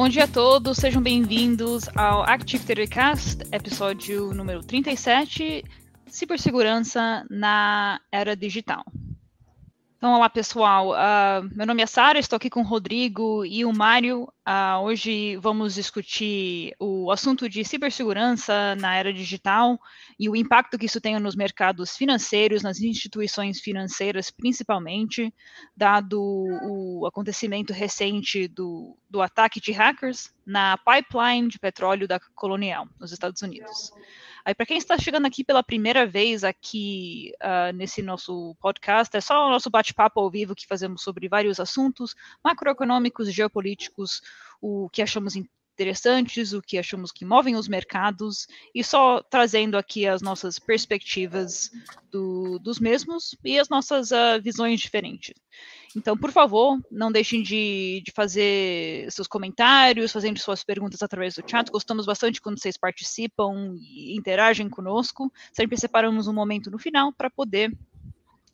Bom dia a todos, sejam bem-vindos ao Active Telecast, episódio número 37, Cibersegurança na Era Digital. Então, olá pessoal, uh, meu nome é Sara, estou aqui com o Rodrigo e o Mário. Uh, hoje vamos discutir o assunto de cibersegurança na era digital e o impacto que isso tem nos mercados financeiros, nas instituições financeiras principalmente, dado o acontecimento recente do, do ataque de hackers na pipeline de petróleo da Colonial, nos Estados Unidos. Aí, para quem está chegando aqui pela primeira vez aqui uh, nesse nosso podcast, é só o nosso bate-papo ao vivo que fazemos sobre vários assuntos macroeconômicos, geopolíticos, o que achamos interessantes, o que achamos que movem os mercados, e só trazendo aqui as nossas perspectivas do, dos mesmos e as nossas uh, visões diferentes. Então, por favor, não deixem de, de, fazer seus comentários, fazendo suas perguntas através do chat. Gostamos bastante quando vocês participam e interagem conosco. Sempre separamos um momento no final para poder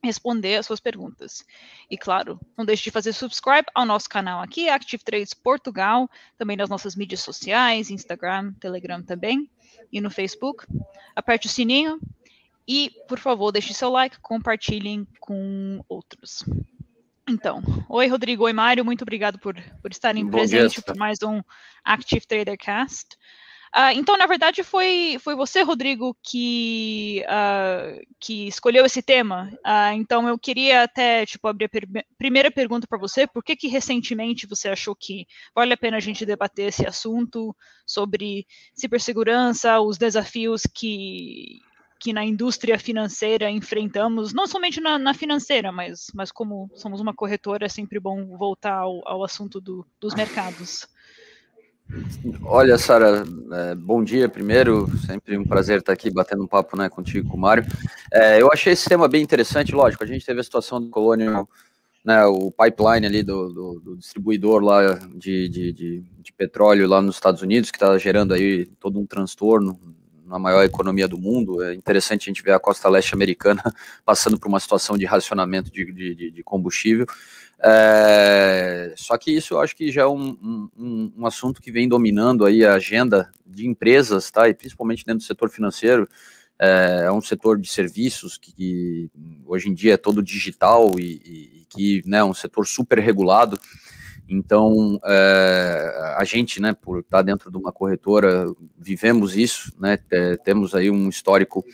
responder as suas perguntas. E claro, não deixe de fazer subscribe ao nosso canal aqui, Active Trades Portugal, também nas nossas mídias sociais, Instagram, Telegram também, e no Facebook. Aperte o sininho e, por favor, deixe seu like, compartilhem com outros. Então, oi Rodrigo, oi Mário, muito obrigado por, por estarem presentes por mais um Active Trader Cast. Uh, então, na verdade, foi, foi você, Rodrigo, que, uh, que escolheu esse tema. Uh, então, eu queria até tipo, abrir a per primeira pergunta para você. Por que, que recentemente você achou que vale a pena a gente debater esse assunto sobre cibersegurança, os desafios que, que na indústria financeira enfrentamos, não somente na, na, financeira, mas, mas como somos uma corretora, é sempre bom voltar ao, ao assunto do, dos mercados. Olha, Sara, é, bom dia primeiro, sempre um prazer estar aqui batendo um papo né, contigo, com o Mário. É, eu achei esse tema bem interessante, lógico, a gente teve a situação do Colonial, né, o pipeline ali do, do, do distribuidor lá de, de, de, de, petróleo lá nos Estados Unidos, que está gerando aí todo um transtorno na maior economia do mundo. É interessante a gente ver a costa leste americana passando por uma situação de racionamento de, de combustível. É, só que isso eu acho que já é um, um, um, assunto que vem dominando aí a agenda de empresas, tá? E principalmente dentro do setor financeiro. É, é um setor de serviços que, que, hoje em dia é todo digital e, e que né, é um setor super regulado. Então, é, a gente, né, por estar dentro de uma corretora, vivemos isso, né, temos aí um histórico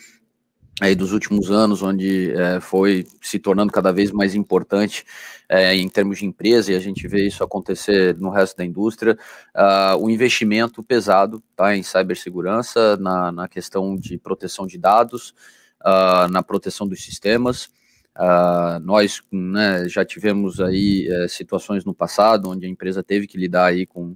aí dos últimos anos, onde é, foi se tornando cada vez mais importante é, em termos de empresa, e a gente vê isso acontecer no resto da indústria, uh, o investimento pesado tá, em cibersegurança, na, na questão de proteção de dados, uh, na proteção dos sistemas, Uh, nós né, já tivemos aí é, situações no passado onde a empresa teve que lidar aí com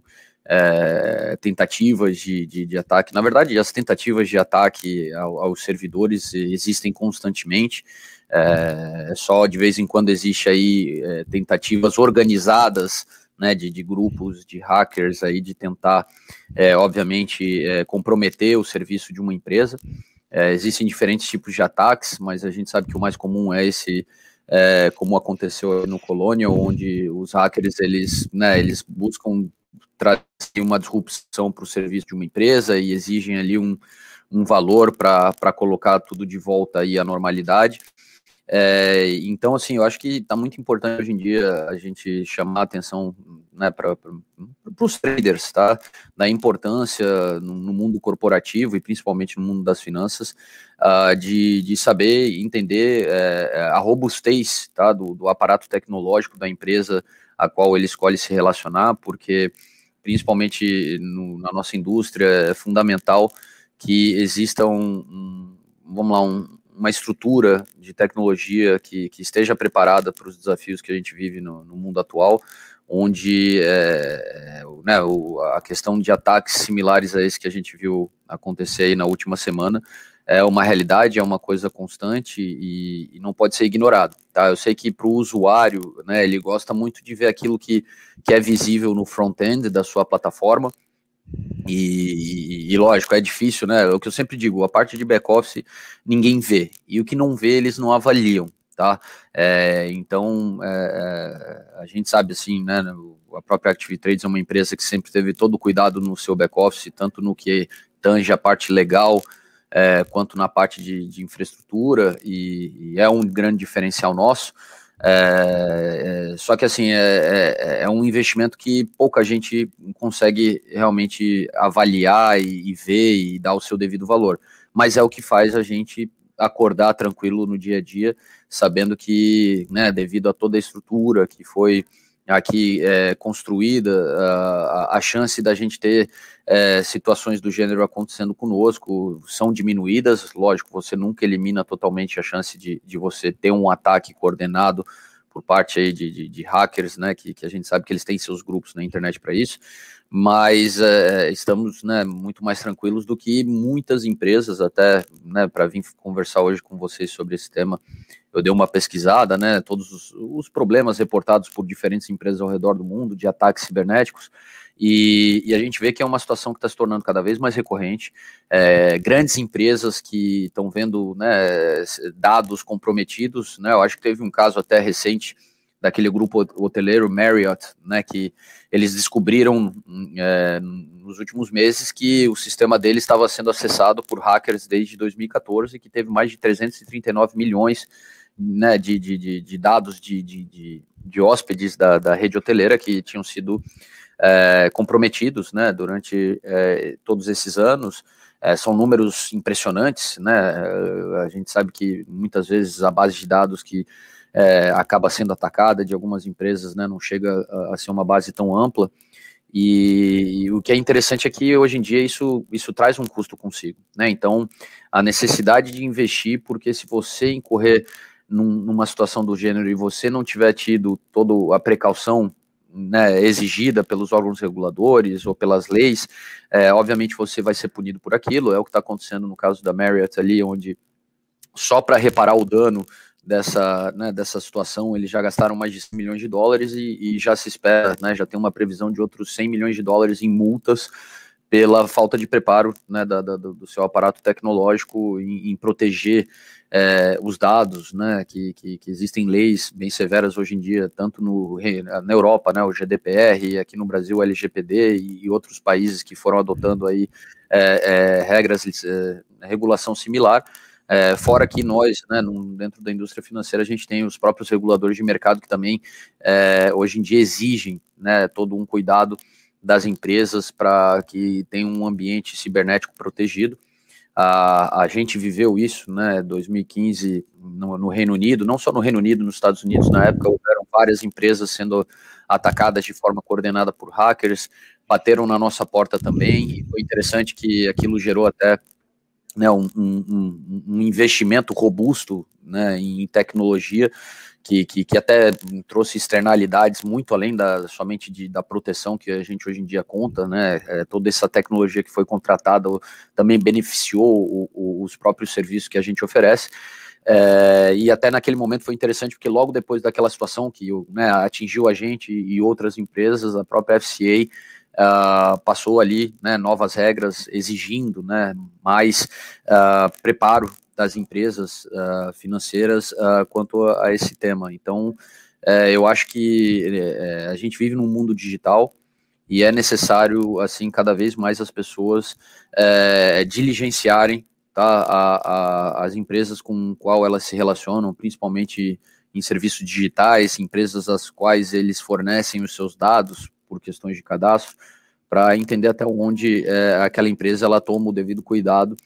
é, tentativas de, de, de, ataque. Na verdade, as tentativas de ataque ao, aos servidores existem constantemente. É, só de vez em quando existe aí é, tentativas organizadas né, de, de, grupos de hackers aí de tentar, obviamente, comprometer o serviço de uma empresa. Existem diferentes tipos de ataques, mas a gente sabe que o mais comum é esse, é, como aconteceu no Colonial, onde os hackers eles, né, eles buscam trazer uma disrupção para o serviço de uma empresa e exigem ali um, um valor para colocar tudo de volta aí à normalidade. É, então, assim, eu acho que está muito importante hoje em dia a gente chamar a atenção né, para os traders, tá? Da importância no, no, mundo corporativo e principalmente no mundo das finanças, uh, de, de saber entender é, a robustez tá, do, do aparato tecnológico da empresa a qual ele escolhe se relacionar, porque principalmente no, na nossa indústria é fundamental que exista um, um vamos lá, um, uma estrutura de tecnologia que, que esteja preparada para os desafios que a gente vive no, no mundo atual, onde é, né, a questão de ataques similares a esse que a gente viu acontecer aí na última semana é uma realidade, é uma coisa constante e, e não pode ser ignorado. Tá? Eu sei que para o usuário, né, ele gosta muito de ver aquilo que, que é visível no front-end da sua plataforma, E, e, lógico, é difícil, né? É o que eu sempre digo, a parte de back-office ninguém vê, e o que não vê, eles não avaliam, tá? É, então, é, é a gente sabe assim, né? A própria Active Trades é uma empresa que sempre teve todo o cuidado no seu back-office, tanto no que tange a parte legal, é, quanto na parte de, de infraestrutura, e, e, é um grande diferencial nosso. É, é, só que assim é, é, é, um investimento que pouca gente consegue realmente avaliar e, e, ver e dar o seu devido valor. Mas é o que faz a gente acordar tranquilo no dia a dia, sabendo que, né, devido a toda a estrutura que foi aqui é, construída, a, a, chance da gente ter é, situações do gênero acontecendo conosco são diminuídas. Lógico, você nunca elimina totalmente a chance de, de você ter um ataque coordenado por parte aí de, de, de hackers, né, que, que, a gente sabe que eles têm seus grupos na internet para isso, mas é, estamos né, muito mais tranquilos do que muitas empresas, até né, para vir conversar hoje com vocês sobre esse tema, eu dei uma pesquisada, né, todos os, os, problemas reportados por diferentes empresas ao redor do mundo de ataques cibernéticos, e, e a gente vê que é uma situação que está se tornando cada vez mais recorrente. É, grandes empresas que estão vendo né, dados comprometidos, né, eu acho que teve um caso até recente daquele grupo hoteleiro Marriott, né, que eles descobriram é, nos últimos meses que o sistema deles estava sendo acessado por hackers desde 2014, que teve mais de 339 milhões né, de, de, de, dados de, de, de hóspedes da, da rede hoteleira que tinham sido é, comprometidos né, durante é, todos esses anos. É, são números impressionantes, né? É, a gente sabe que muitas vezes a base de dados que é, acaba sendo atacada de algumas empresas, né, não chega a, a ser uma base tão ampla. E, e, o que é interessante é que hoje em dia isso, isso traz um custo consigo, né? Então, a necessidade de investir, porque se você incorrer num, numa situação do gênero e você não tiver tido toda a precaução né, exigida pelos órgãos reguladores ou pelas leis, é, obviamente você vai ser punido por aquilo. É o que está acontecendo no caso da Marriott ali, onde só para reparar o dano dessa, né, dessa situação eles já gastaram mais de 100 milhões de dólares e, e já se espera, né, já tem uma previsão de outros 100 milhões de dólares em multas pela falta de preparo né, da, da, do seu aparato tecnológico em, em proteger é, os dados, né, que, que, que, existem leis bem severas hoje em dia, tanto no, na Europa, né, o GDPR, aqui no Brasil o LGPD e, e outros países que foram adotando aí é, é, regras, é, regulação similar, é, fora que nós, né, dentro da indústria financeira, a gente tem os próprios reguladores de mercado que também é, hoje em dia exigem né, todo um cuidado das empresas para que tenham um ambiente cibernético protegido. A, a gente viveu isso, né, 2015 no, no, Reino Unido, não só no Reino Unido, nos Estados Unidos, na época houveram várias empresas sendo atacadas de forma coordenada por hackers, bateram na nossa porta também, e foi interessante que aquilo gerou até né, um, um, um investimento robusto né, em tecnologia, que, que, que, até trouxe externalidades muito além da somente de, da proteção que a gente hoje em dia conta, né? É, toda essa tecnologia que foi contratada também beneficiou o, o, os próprios serviços que a gente oferece. É, e até naquele momento foi interessante porque logo depois daquela situação que né, atingiu a gente e outras empresas, a própria FCA uh, passou ali né, novas regras exigindo né, mais uh, preparo das empresas uh, financeiras quanto a, a, esse tema. Então, eh, eu acho que eh, a gente vive num mundo digital e é necessário, assim, cada vez mais as pessoas diligenciarem tá, a, a, as empresas com qual elas se relacionam, principalmente em serviços digitais, empresas às quais eles fornecem os seus dados por questões de cadastro, para entender até onde é, aquela empresa ela toma o devido cuidado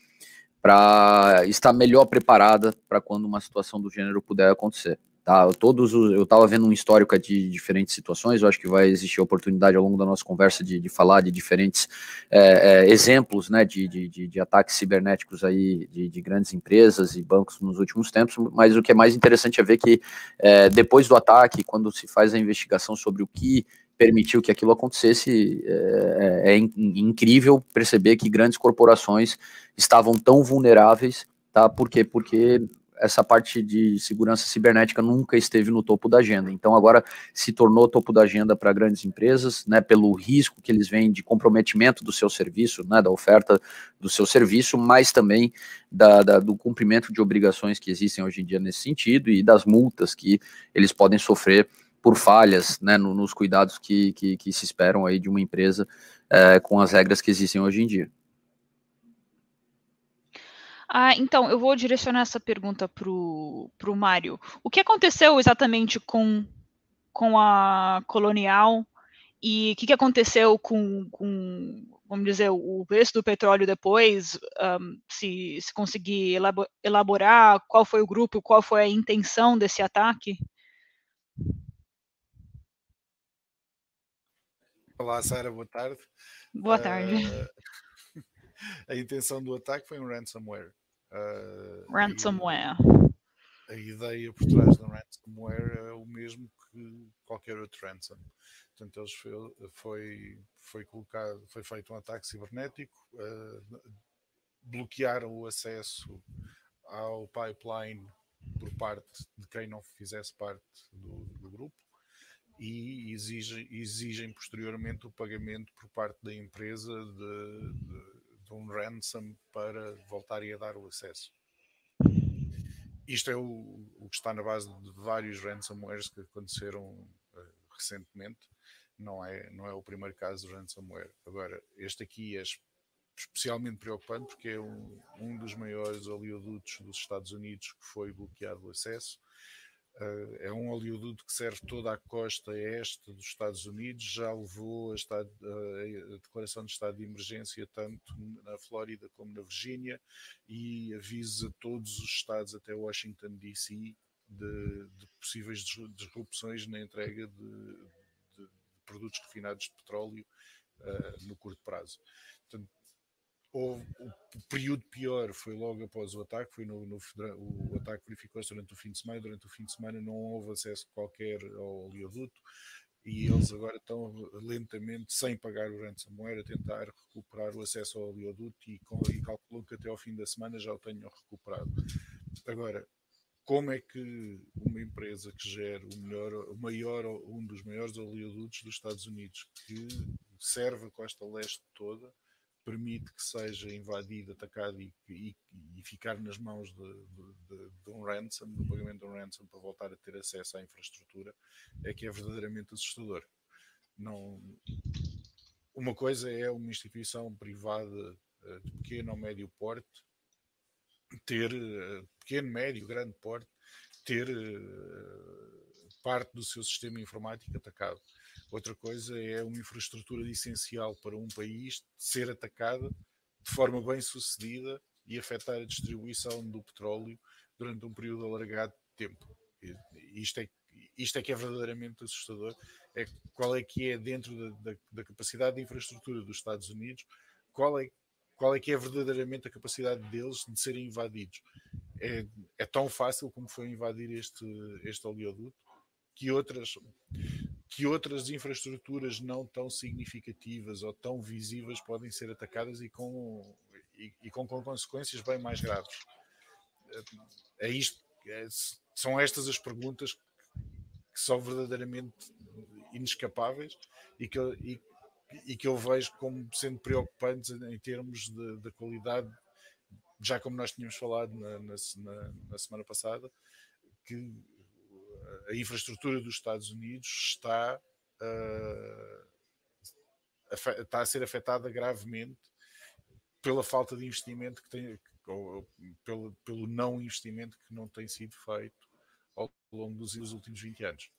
para estar melhor preparada para quando uma situação do gênero puder acontecer. Tá? Todos os, eu estava vendo um histórico de diferentes situações, eu acho que vai existir oportunidade ao longo da nossa conversa de, de falar de diferentes é, é, exemplos né, de, de, de, ataques cibernéticos aí de, de, grandes empresas e bancos nos últimos tempos, mas o que é mais interessante é ver que é, depois do ataque, quando se faz a investigação sobre o que permitiu que aquilo acontecesse, é, é, é incrível perceber que grandes corporações estavam tão vulneráveis, tá? Por quê? Porque essa parte de segurança cibernética nunca esteve no topo da agenda. Então agora se tornou topo da agenda para grandes empresas, né, pelo risco que eles veem de comprometimento do seu serviço, né, da oferta do seu serviço, mas também da, da, do cumprimento de obrigações que existem hoje em dia nesse sentido e das multas que eles podem sofrer por falhas né, no, nos cuidados que, que, que, se esperam aí de uma empresa é, com as regras que existem hoje em dia. Ah, então, eu vou direcionar essa pergunta para o Mário. O que aconteceu exatamente com, com a Colonial e o que, que aconteceu com, com, vamos dizer, o preço do petróleo depois? Um, se, se conseguir elaborar qual foi o grupo, qual foi a intenção desse ataque? Olá, Sara, boa tarde. Boa tarde. Uh, a intenção do ataque foi um ransomware. Uh, ransomware. A ideia por trás do ransomware é o mesmo que qualquer outro ransom. Portanto, eles foi, foi, foi colocado, foi feito um ataque cibernético, uh, bloquearam o acesso ao pipeline por parte de quem não fizesse parte do, do grupo e exigem, posteriormente o pagamento por parte da empresa de, de de um ransom para voltarem a dar o acesso. Isto é o, o que está na base de vários ransomwares que aconteceram uh, recentemente. Não é, não é o primeiro caso de ransomware. Agora, este aqui é especialmente preocupante porque é um, um dos maiores oleodutos dos Estados Unidos que foi bloqueado o acesso é um oleoduto que serve toda a costa este dos Estados Unidos, já levou a, estado, uh, a, declaração de estado de emergência tanto na Flórida como na Virgínia e avisa todos os estados até Washington DC de, de possíveis disrupções na entrega de, de, produtos refinados de petróleo uh, no curto prazo. Portanto, Houve, o período pior foi logo após o ataque, foi no, no o ataque verificou-se durante o fim de semana, durante o fim de semana não houve acesso qualquer ao oleoduto e eles agora estão lentamente, sem pagar o ransomware, a tentar recuperar o acesso ao oleoduto e, com, e calculam que até ao fim da semana já o tenham recuperado. Agora, como é que uma empresa que gera o, melhor, o maior, um dos maiores oleodutos dos Estados Unidos, que serve a costa leste toda, permite que seja invadido, atacado e, e, e ficar nas mãos de, de, de, um ransom, do pagamento de um ransom para voltar a ter acesso à infraestrutura, é que é verdadeiramente assustador. Não, uma coisa é uma instituição privada eh, de pequeno ou médio porte ter eh, pequeno, médio, grande porte, ter eh, parte do seu sistema informático atacado Outra coisa é uma infraestrutura essencial para um país ser atacada de forma bem sucedida e afetar a distribuição do petróleo durante um período alargado de tempo. Isto é, isto é que é verdadeiramente assustador. É qual é que é dentro da, da, da capacidade de infraestrutura dos Estados Unidos, qual é, qual é que é verdadeiramente a capacidade deles de serem invadidos. É, é tão fácil como foi invadir este, este oleoduto que outras que outras infraestruturas não tão significativas ou tão visíveis podem ser atacadas e com, e, e com, com, consequências bem mais graves. É isto, é, são estas as perguntas que são verdadeiramente inescapáveis e que, e, e que eu vejo como sendo preocupantes em termos da qualidade, já como nós tínhamos falado na, na, na semana passada, que a infraestrutura dos Estados Unidos está, uh, está a ser afetada gravemente pela falta de investimento que tem, ou, pelo, pelo não investimento que não tem sido feito ao longo dos, últimos 20 anos.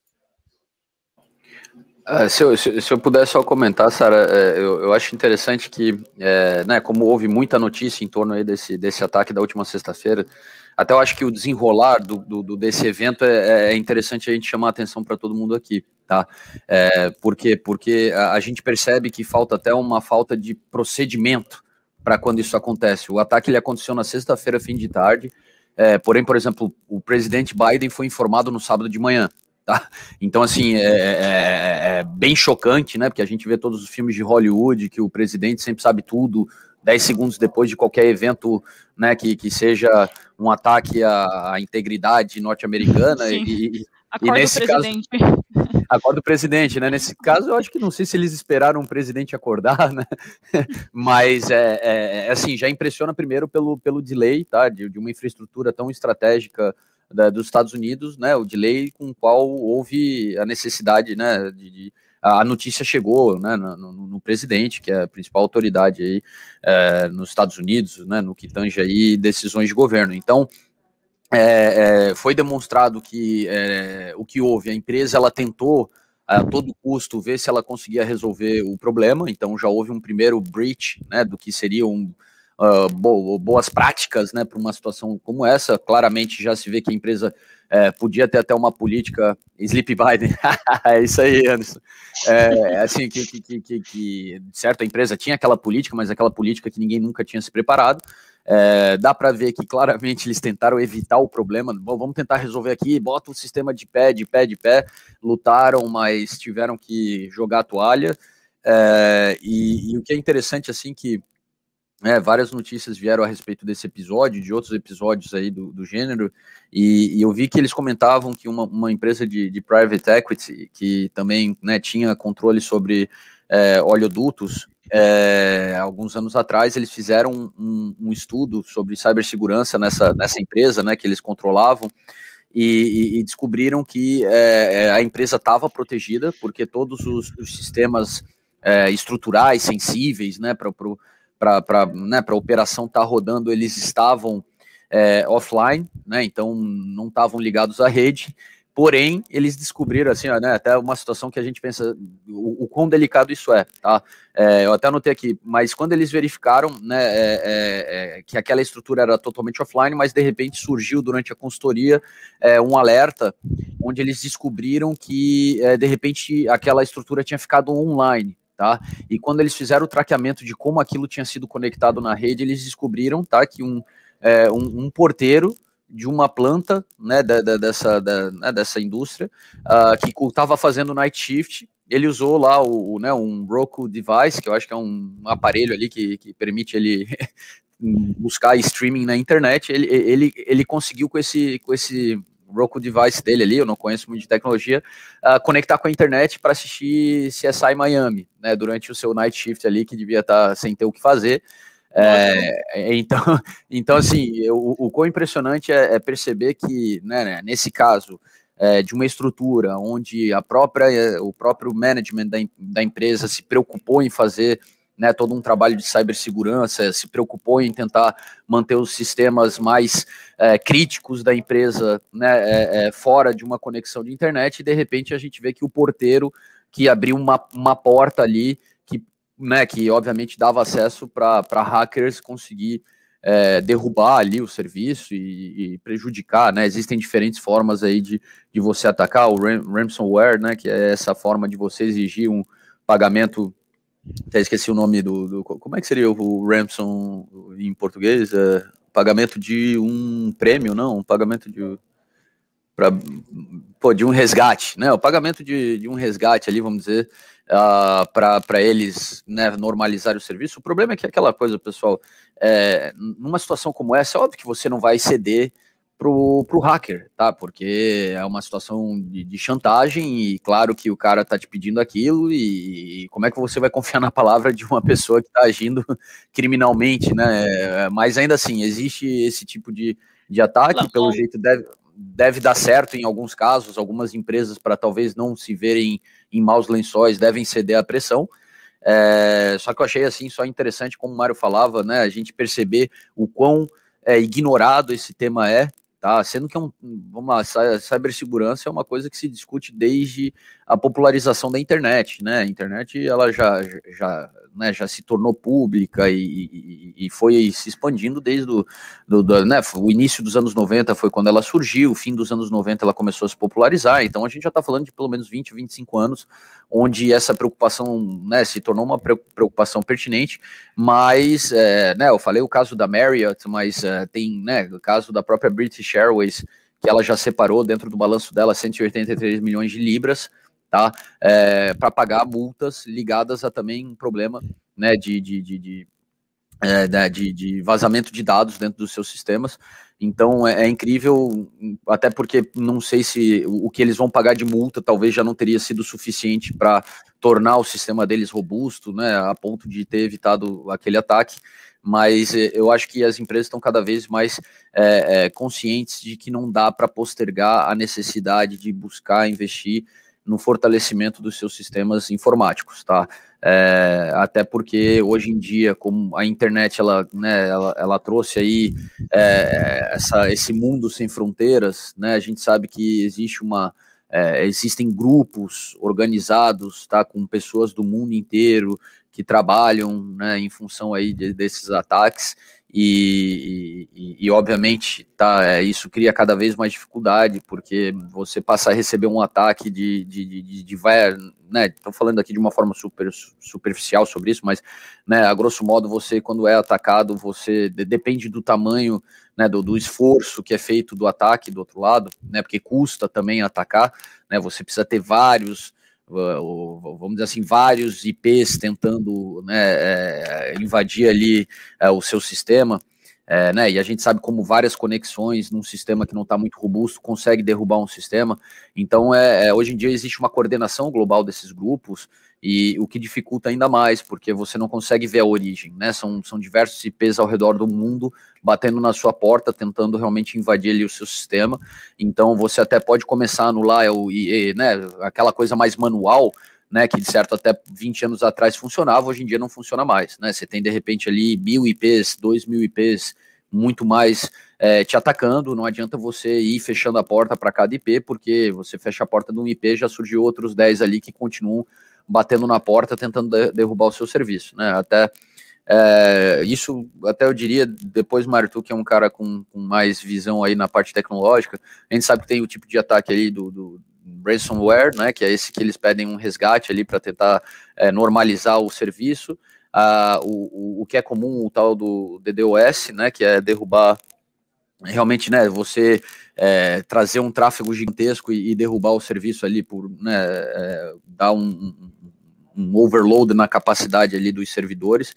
Uh, se, eu, se, se, eu puder só comentar, Sara, é, eu, eu, acho interessante que, é, né, como houve muita notícia em torno aí desse, desse ataque da última sexta-feira, até eu acho que o desenrolar do, do desse evento é, é, interessante a gente chamar a atenção para todo mundo aqui, tá? É, por quê? Porque a, a, gente percebe que falta até uma falta de procedimento para quando isso acontece. O ataque ele aconteceu na sexta-feira, fim de tarde, é, porém, por exemplo, o presidente Biden foi informado no sábado de manhã. Tá? Então, assim, é, é, é, é, bem chocante, né? Porque a gente vê todos os filmes de Hollywood que o presidente sempre sabe tudo, 10 segundos depois de qualquer evento né, que, que seja um ataque à, à integridade norte-americana e, e, e, nesse caso acorda o presidente, né? Nesse caso, eu acho que não sei se eles esperaram um presidente acordar, né? Mas é, é, é, assim, já impressiona primeiro pelo, pelo delay, tá? De, de uma infraestrutura tão estratégica da, dos Estados Unidos, né? O delay com o qual houve a necessidade, né? De, de a notícia chegou né, no, no, no, presidente, que é a principal autoridade aí é, nos Estados Unidos, né, no que tange aí decisões de governo. Então, é, é, foi demonstrado que é, o que houve, a empresa ela tentou a todo custo ver se ela conseguia resolver o problema, então já houve um primeiro breach né, do que seriam bo boas práticas né, para uma situação como essa. Claramente já se vê que a empresa é, podia ter até uma política Sleep Biden, é isso aí, Anderson. É, assim, que, que, que, que, certo, a empresa tinha aquela política, mas aquela política que ninguém nunca tinha se preparado. É, dá para ver que claramente eles tentaram evitar o problema. Bom, vamos tentar resolver aqui, bota o sistema de pé, de pé, de pé. Lutaram, mas tiveram que jogar a toalha. É, e, e, o que é interessante, assim, que é, várias notícias vieram a respeito desse episódio, de outros episódios aí do, do gênero, e, e, eu vi que eles comentavam que uma, uma empresa de, de private equity, que também né, tinha controle sobre é, oleodutos, é, alguns anos atrás, eles fizeram um, um, estudo sobre cibersegurança nessa, nessa empresa, né, que eles controlavam, e, e descobriram que é, é a empresa estava protegida, porque todos os, os sistemas é, estruturais, sensíveis, né, para para né, a operação estar tá rodando, eles estavam é, offline, né, então não estavam ligados à rede, Porém, eles descobriram, assim, ó, né, até uma situação que a gente pensa o, o quão delicado isso é, tá? É, eu até anotei aqui, mas quando eles verificaram, né, é, é, é que aquela estrutura era totalmente offline, mas de repente surgiu durante a consultoria é, um alerta, onde eles descobriram que, é, de repente, aquela estrutura tinha ficado online, tá? E quando eles fizeram o traqueamento de como aquilo tinha sido conectado na rede, eles descobriram, tá, que um, um, um porteiro de uma planta né, da, da, dessa, da, né, dessa indústria uh, que estava fazendo night shift. Ele usou lá o, né, um Roku device, que eu acho que é um aparelho ali que, que permite ele buscar streaming na internet. Ele, ele, ele conseguiu com esse, com esse Roku device dele ali, eu não conheço muito de tecnologia, uh, conectar com a internet para assistir CSI Miami, né, durante o seu night shift ali, que devia estar tá sem ter o que fazer. É, então, então, assim, o, o quão impressionante é, é perceber que, né, né nesse caso, é, de uma estrutura onde a própria, o próprio management da, da empresa se preocupou em fazer né, todo um trabalho de cibersegurança, se preocupou em tentar manter os sistemas mais é, críticos da empresa né, é, é, fora de uma conexão de internet, e de repente a gente vê que o porteiro que abriu uma, uma porta ali né, que obviamente dava acesso para hackers conseguir é, derrubar ali o serviço e, e, prejudicar, né? Existem diferentes formas aí de, de você atacar o ransomware, né? Que é essa forma de você exigir um pagamento. Até esqueci o nome do, do como é que seria o ransom em português? É, pagamento de um prêmio, não? Um pagamento de pô, de um resgate, né? O pagamento de, de um resgate ali, vamos dizer, uh, ah, para eles né, normalizar o serviço. O problema é que aquela coisa, pessoal, é, numa situação como essa, é óbvio que você não vai ceder pro, pro hacker, tá? Porque é uma situação de, de chantagem e claro que o cara tá te pedindo aquilo e, e, como é que você vai confiar na palavra de uma pessoa que tá agindo criminalmente, né? Mas ainda assim, existe esse tipo de, de ataque, pelo jeito deve, deve dar certo em alguns casos, algumas empresas, para talvez não se verem em maus lençóis, devem ceder à pressão. É, só que eu achei assim só interessante, como o Mário falava, né? A gente perceber o quão é, ignorado esse tema é, tá? Sendo que é um, lá, cibersegurança é uma coisa que se discute desde a popularização da internet, né? A internet ela já, já né, já se tornou pública e, e, e foi se expandindo desde o do, do, né, o início dos anos 90 foi quando ela surgiu, o fim dos anos 90 ela começou a se popularizar, então a gente já está falando de pelo menos 20, 25 anos, onde essa preocupação né, se tornou uma preocupação pertinente, mas, é, né, eu falei o caso da Marriott, mas é, tem né, o caso da própria British Airways, que ela já separou dentro do balanço dela 183 milhões de libras, tá? É, para pagar multas ligadas a também um problema né, de, de, de, de é, de, de, vazamento de dados dentro dos seus sistemas. Então é, é, incrível, até porque não sei se o, que eles vão pagar de multa talvez já não teria sido suficiente para tornar o sistema deles robusto, né, a ponto de ter evitado aquele ataque. Mas é, eu acho que as empresas estão cada vez mais é, é, conscientes de que não dá para postergar a necessidade de buscar investir no fortalecimento dos seus sistemas informáticos, tá? É, até porque hoje em dia, como a internet ela, né, ela, ela trouxe aí é, essa, esse mundo sem fronteiras, né, a gente sabe que existe uma é, existem grupos organizados, tá, com pessoas do mundo inteiro que trabalham, né, em função aí de, desses ataques e, e, e, obviamente tá, é, isso cria cada vez mais dificuldade, porque você passa a receber um ataque de, de, de, de, de né? Estou falando aqui de uma forma super superficial sobre isso, mas né, a grosso modo, você, quando é atacado, você depende do tamanho, né, do, do esforço que é feito do ataque do outro lado, né? Porque custa também atacar, né? Você precisa ter vários vamos dizer assim, vários IPs tentando né, é, invadir ali é, o seu sistema. É, né, e a gente sabe como várias conexões num sistema que não está muito robusto consegue derrubar um sistema. Então, é, é, hoje em dia existe uma coordenação global desses grupos e o que dificulta ainda mais, porque você não consegue ver a origem, né? São, são diversos IPs ao redor do mundo batendo na sua porta, tentando realmente invadir ali o seu sistema. Então você até pode começar a anular o, né, aquela coisa mais manual, né, que de certo até 20 anos atrás funcionava, hoje em dia não funciona mais, né? Você tem de repente ali mil IPs, dois mil IPs, muito mais é, te atacando, não adianta você ir fechando a porta para cada IP, porque você fecha a porta de um IP, já surgiu outros 10 ali que continuam batendo na porta, tentando de, derrubar o seu serviço, né? Até é, isso, até eu diria, depois Martu, que é um cara com, com, mais visão aí na parte tecnológica, a gente sabe que tem o tipo de ataque ali do, do ransomware, né? Que é esse que eles pedem um resgate ali para tentar é, normalizar o serviço. Ah, o, o, o que é comum, o tal do DDoS, né? Que é derrubar realmente, né, você é, trazer um tráfego gigantesco e, e, derrubar o serviço ali por, né, é, dar um, um, overload na capacidade ali dos servidores.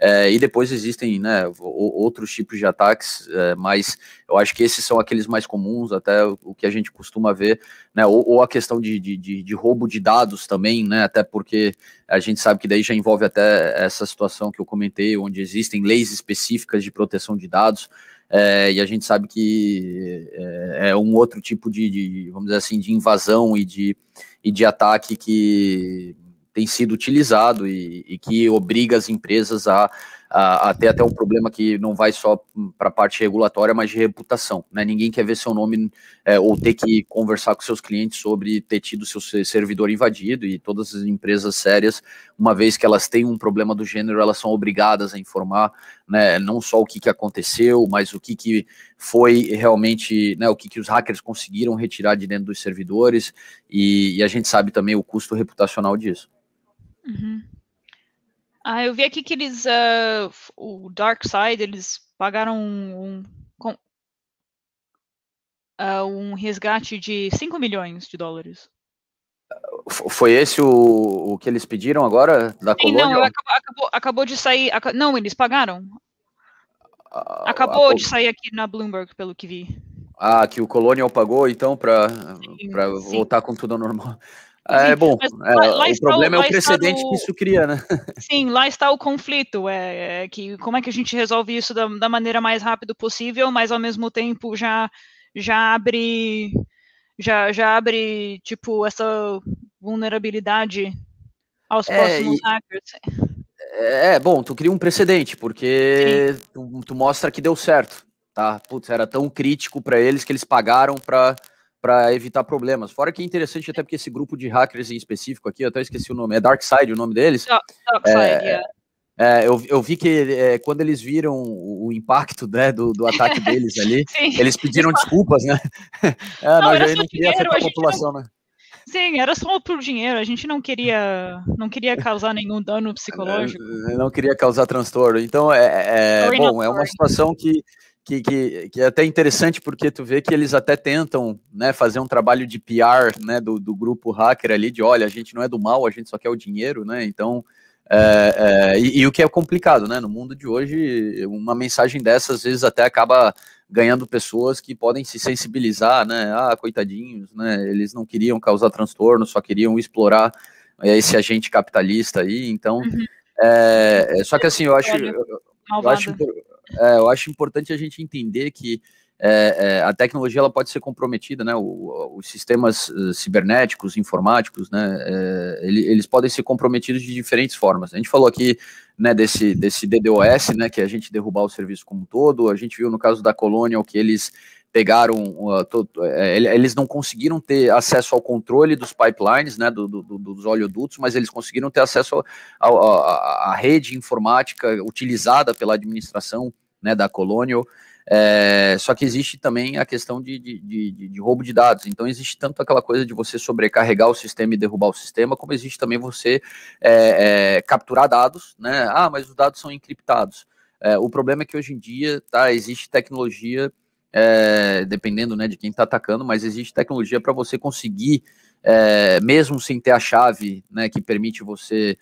É, e depois existem né, outros tipos de ataques, mas eu acho que esses são aqueles mais comuns, até o que a gente costuma ver, né, ou, ou a questão de, de, de, roubo de dados também, né, até porque a gente sabe que daí já envolve até essa situação que eu comentei, onde existem leis específicas de proteção de dados, é, e a gente sabe que é, é um outro tipo de, de, vamos dizer assim, de invasão e de, e de ataque que tem sido utilizado e, e que obriga as empresas a a, a ter até um problema que não vai só para a parte regulatória, mas de reputação. Né? Ninguém quer ver seu nome é, ou ter que conversar com seus clientes sobre ter tido seu servidor invadido e todas as empresas sérias, uma vez que elas têm um problema do gênero, elas são obrigadas a informar né, não só o que, que aconteceu, mas o que, que foi realmente, né, o que, que os hackers conseguiram retirar de dentro dos servidores, e, e a gente sabe também o custo reputacional disso. Uhum. Ah, eu vi aqui que eles, uh, o Dark Side, eles pagaram um, um, uh, um resgate de 5 milhões de dólares. Foi esse o, o que eles pediram agora da Sim, colônia? Não, acabou, acabou, acabou de sair. não, eles pagaram. Ah, acabou a, de sair aqui na Bloomberg, pelo que vi. Ah, que o Colonial pagou, então, para voltar com tudo ao normal. É bom, é, lá, o problema o, é o precedente que isso cria, né? Sim, lá está o conflito, é, é, que como é que a gente resolve isso da, da maneira mais rápida possível, mas ao mesmo tempo já já abre já, já abre tipo essa vulnerabilidade aos é, próximos hackers. É, é, bom, tu cria um precedente, porque tu, tu, mostra que deu certo, tá? Putz, era tão crítico para eles que eles pagaram para para evitar problemas. Fora que é interessante até porque esse grupo de hackers em específico aqui, eu até esqueci o nome, é Darkside o nome deles. Darkside, é, é. É, eu, eu, vi que é, quando eles viram o, o impacto né, do, do, ataque deles ali, eles pediram desculpas, né? É, não, nós aí não queria afetar a população, não... né? Sim, era só por dinheiro. A gente não queria, não queria causar nenhum dano psicológico. Não, não queria causar transtorno. Então é, é bom, é uma situação que que, que, que, é até interessante porque tu vê que eles até tentam né, fazer um trabalho de PR né, do, do grupo hacker ali, de olha, a gente não é do mal, a gente só quer o dinheiro, né? Então É, é, e, e, o que é complicado, né? No mundo de hoje, uma mensagem dessas às vezes até acaba ganhando pessoas que podem se sensibilizar, né? Ah, coitadinhos, né? Eles não queriam causar transtorno, só queriam explorar é, esse agente capitalista aí. Então, uhum. é, só que assim, eu acho, eu, eu acho, é, eu acho importante a gente entender que é, é, a tecnologia ela pode ser comprometida, né? O, os sistemas uh, cibernéticos, informáticos, né? É, ele, eles podem ser comprometidos de diferentes formas. A gente falou aqui, né? Desse, desse DDoS, né? Que é a gente derrubar o serviço como um todo. A gente viu no caso da Colonial que eles pegaram, uh, to, é, eles não conseguiram ter acesso ao controle dos pipelines, né? Do, do, dos oleodutos, mas eles conseguiram ter acesso à rede informática utilizada pela administração, né? Da Colonial. É, só que existe também a questão de, de, de, de, roubo de dados. Então, existe tanto aquela coisa de você sobrecarregar o sistema e derrubar o sistema, como existe também você é, é, capturar dados, né? Ah, mas os dados são encriptados. É, o problema é que hoje em dia tá, existe tecnologia, é, dependendo né, de quem está atacando, mas existe tecnologia para você conseguir, é, mesmo sem ter a chave né, que permite você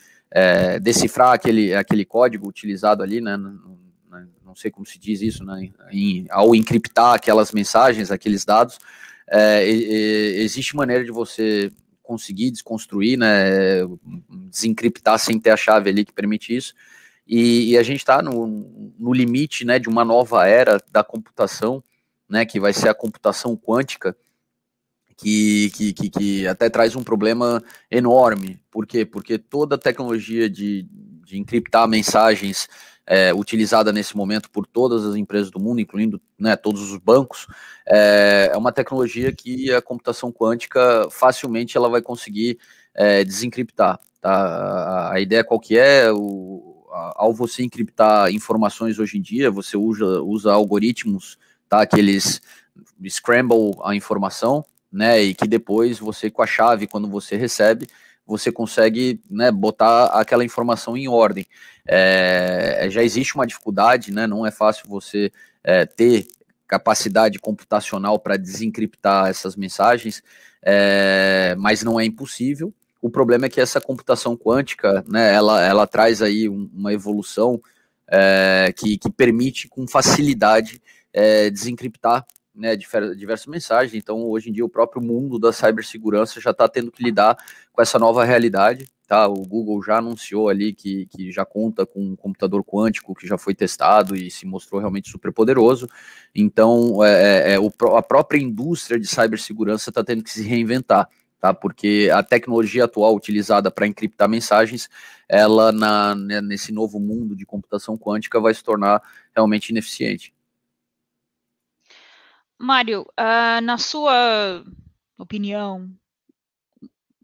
decifrar aquele, aquele código utilizado ali né, no, não sei como se diz isso, né, em, ao encriptar aquelas mensagens, aqueles dados, é, existe maneira de você conseguir desconstruir, né, desencriptar sem ter a chave ali que permite isso, e, e a gente está no, no limite, né, de uma nova era da computação, né, que vai ser a computação quântica, que, que, que, que, até traz um problema enorme. Por quê? Porque toda a tecnologia de, de encriptar mensagens é, utilizada nesse momento por todas as empresas do mundo, incluindo né, todos os bancos, é, é, uma tecnologia que a computação quântica facilmente ela vai conseguir é, desencriptar. Tá? A, ideia qual que é? O, ao você encriptar informações hoje em dia, você usa, usa algoritmos, tá? aqueles scramble a informação, né, e que depois você com a chave, quando você recebe, você consegue né, botar aquela informação em ordem. É, já existe uma dificuldade, né, não é fácil você é, ter capacidade computacional para desencriptar essas mensagens, é, mas não é impossível. O problema é que essa computação quântica, né, ela, ela traz aí um, uma evolução é, que, que permite com facilidade é, desencriptar né, diversas mensagens. Então, hoje em dia, o próprio mundo da cibersegurança já está tendo que lidar com essa nova realidade. Tá? O Google já anunciou ali que, que já conta com um computador quântico que já foi testado e se mostrou realmente super poderoso. Então, é, é, é o, a própria indústria de cibersegurança está tendo que se reinventar. Tá, porque a tecnologia atual utilizada para encriptar mensagens, ela na, né, nesse novo mundo de computação quântica vai se tornar realmente ineficiente. Mário, uh, na sua opinião,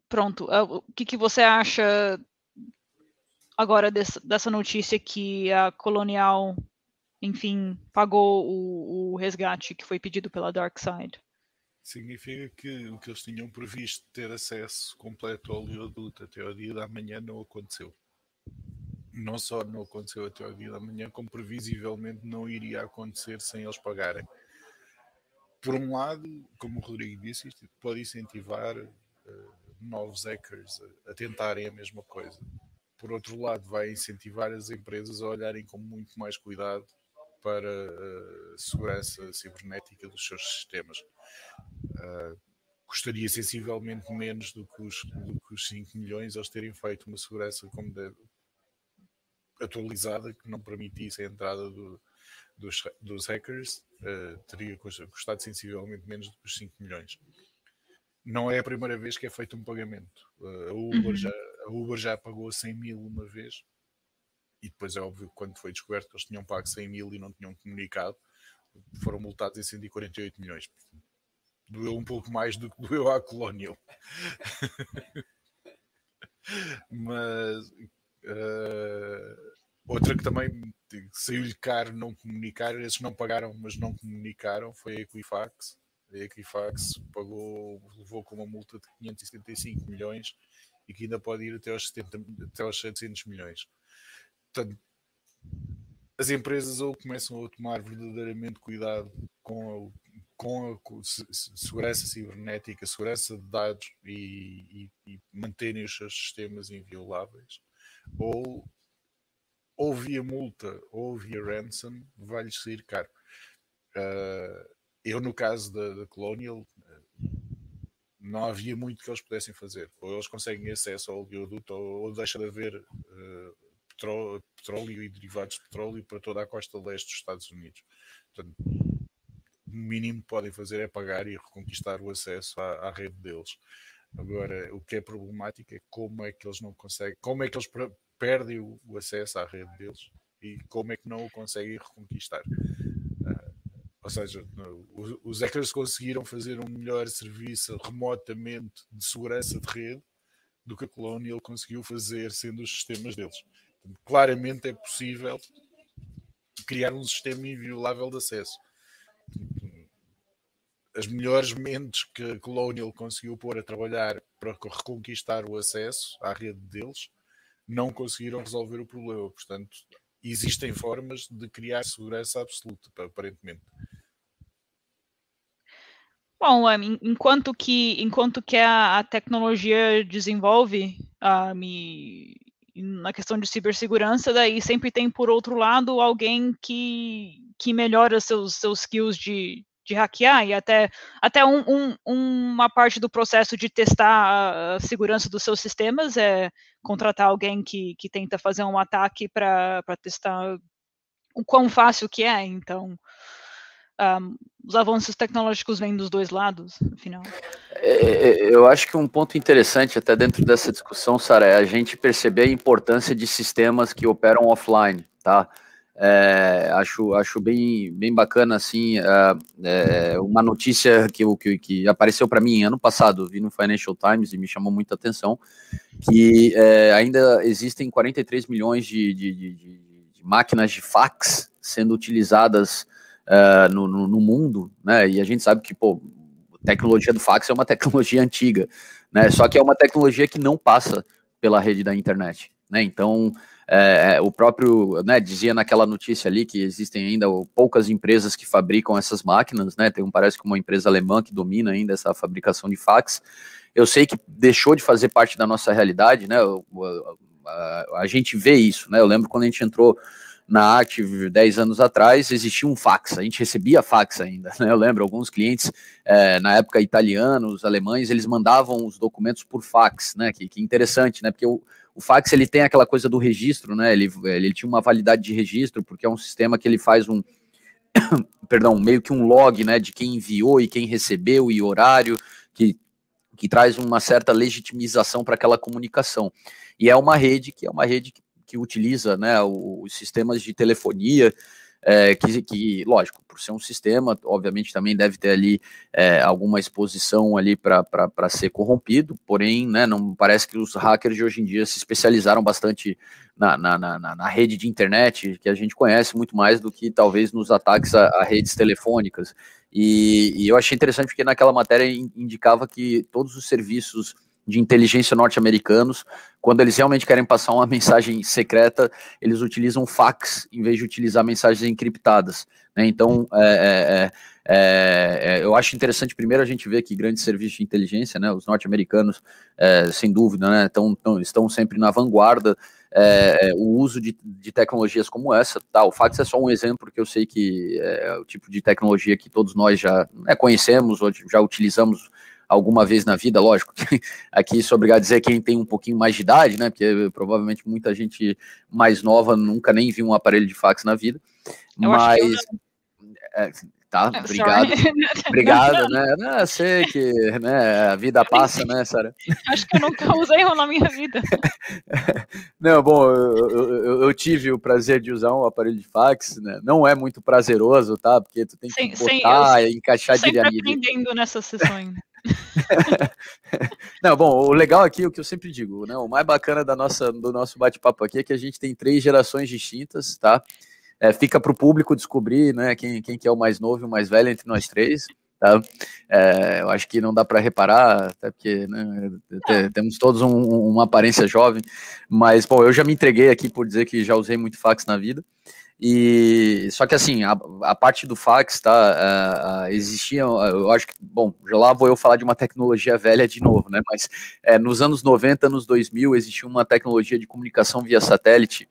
pronto, uh, o que, que, você acha agora dessa, dessa, notícia que a Colonial, enfim, pagou o, o resgate que foi pedido pela Dark Side? Significa que o que eles tinham previsto ter acesso completo ao oleoduto até ao dia da manhã não aconteceu. Não só não aconteceu até ao dia da manhã, como previsivelmente não iria acontecer sem eles pagarem por um lado, como o Rodrigo disse, isto pode incentivar uh, novos hackers a, a, tentarem a mesma coisa. Por outro lado, vai incentivar as empresas a olharem com muito mais cuidado para a segurança cibernética dos seus sistemas. Uh, custaria sensivelmente menos do que, os, do que os 5 milhões eles terem feito uma segurança como deve, atualizada que não permitisse a entrada do, dos, dos hackers uh, teria custado sensivelmente menos do que os 5 milhões. Não é a primeira vez que é feito um pagamento. Uh, a, Uber uhum. já, a Uber já pagou 100 mil uma vez e depois é óbvio que quando foi descoberto que eles tinham pago 100 mil e não tinham comunicado, foram multados em 148 milhões. Doeu um pouco mais do que doeu à Colonial. Mas uh, outra que também saiu-lhe caro não comunicar, esses não pagaram, mas não comunicaram, foi a Equifax. A Equifax pagou, levou com uma multa de 575 milhões e que ainda pode ir até aos, 70, até aos 700 milhões. Portanto, as empresas ou começam a tomar verdadeiramente cuidado com a, com a segurança cibernética, segurança de dados e, e, e manterem os seus sistemas invioláveis, ou, ou via multa ou via ransom, vai-lhes sair caro. Uh, eu, no caso da, da Colonial, não havia muito que eles pudessem fazer. Ou eles conseguem acesso ao oleoduto, ou, ou deixa de haver uh, petróleo, petróleo, e derivados de petróleo para toda a costa leste dos Estados Unidos. Portanto, o mínimo que podem fazer é pagar e reconquistar o acesso à, à, rede deles. Agora, o que é problemático é como é que eles não conseguem, como é que eles perdem o, o acesso à rede deles e como é que não o conseguem reconquistar. Uh, ou seja, os hackers conseguiram fazer um melhor serviço remotamente de segurança de rede do que a Colonial conseguiu fazer sendo os sistemas deles. claramente é possível criar um sistema inviolável de acesso as melhores mentes que a Colonial conseguiu pôr a trabalhar para reconquistar o acesso à rede deles não conseguiram resolver o problema. Portanto, existem formas de criar segurança absoluta, aparentemente. Bom, enquanto que enquanto que a, a tecnologia desenvolve uh, me, na questão de cibersegurança, daí sempre tem por outro lado alguém que, que melhora seus, seus skills de, de hackear e até, até um, um, uma parte do processo de testar a segurança dos seus sistemas é contratar alguém que, que tenta fazer um ataque para testar o quão fácil que é. Então, um, os avanços tecnológicos vêm dos dois lados, afinal. É, é, eu acho que um ponto interessante até dentro dessa discussão, Sara, é a gente perceber a importância de sistemas que operam offline, tá? É, acho, acho bem, bem bacana, assim, é, é uma notícia que, que, que apareceu para mim ano passado, vi no Financial Times e me chamou muita atenção, que é, ainda existem 43 milhões de, de, de, de, máquinas de fax sendo utilizadas é, no, no, no, mundo, né, e a gente sabe que, pô, a tecnologia do fax é uma tecnologia antiga, né, só que é uma tecnologia que não passa pela rede da internet, né, então é, é, o próprio, né, dizia naquela notícia ali que existem ainda poucas empresas que fabricam essas máquinas, né, tem um, parece que uma empresa alemã que domina ainda essa fabricação de fax. Eu sei que deixou de fazer parte da nossa realidade, né, a, a, a gente vê isso, né, eu lembro quando a gente entrou na Active 10 anos atrás, existia um fax, a gente recebia fax ainda, né? Eu lembro, alguns clientes, é, na época italianos, alemães, eles mandavam os documentos por fax, né? Que, que interessante, né? Porque o, o fax ele tem aquela coisa do registro, né? Ele, ele tinha uma validade de registro, porque é um sistema que ele faz um, perdão, meio que um log, né, de quem enviou e quem recebeu e horário, que, que traz uma certa legitimização para aquela comunicação. E é uma rede que é uma rede que, que utiliza, né, os sistemas de telefonia, é, que, que, lógico, por ser um sistema, obviamente também deve ter ali é, alguma exposição ali para ser corrompido, porém, né, não parece que os hackers de hoje em dia se especializaram bastante na, na, na, na rede de internet, que a gente conhece muito mais do que talvez nos ataques a, a redes telefônicas. E, e eu achei interessante porque naquela matéria indicava que todos os serviços de inteligência norte-americanos, quando eles realmente querem passar uma mensagem secreta, eles utilizam fax em vez de utilizar mensagens encriptadas. Né? Então, é, é, é, é eu acho interessante primeiro a gente ver que grandes serviços de inteligência, né, os norte-americanos, é, sem dúvida, né, tão, tão, estão sempre na vanguarda. É, o uso de, de, tecnologias como essa, tá? O fax é só um exemplo, porque eu sei que é o tipo de tecnologia que todos nós já né, conhecemos ou já utilizamos alguma vez na vida, lógico, aqui sou obrigado a dizer quem tem um pouquinho mais de idade, né, porque provavelmente muita gente mais nova nunca nem viu um aparelho de fax na vida, eu mas... É, tá, é, obrigado, obrigado, né, não, sei que, né, a vida passa, né, Sara? Acho que eu nunca usei um na minha vida. não, bom, eu, eu, eu, tive o prazer de usar um aparelho de fax, né, não é muito prazeroso, tá, porque tu tem que sim, botar e encaixar direitinho. Sempre aprendendo nessas sessões. Não, bom, o legal aqui, o que eu sempre digo, né? O mais bacana da nossa, do nosso bate-papo aqui é que a gente tem três gerações distintas, tá? É, fica para o público descobrir, né? Quem, quem que é o mais novo e o mais velho entre nós três. Tá? É, eu acho que não dá para reparar, até porque né, temos todos um, uma aparência jovem, mas bom, eu já me entreguei aqui por dizer que já usei muito fax na vida. E só que assim, a, a parte do fax, tá? Uh, uh, existia, eu acho que, bom, já lá vou eu falar de uma tecnologia velha de novo, né? Mas é, nos anos 90, anos 2000, existia uma tecnologia de comunicação via satélite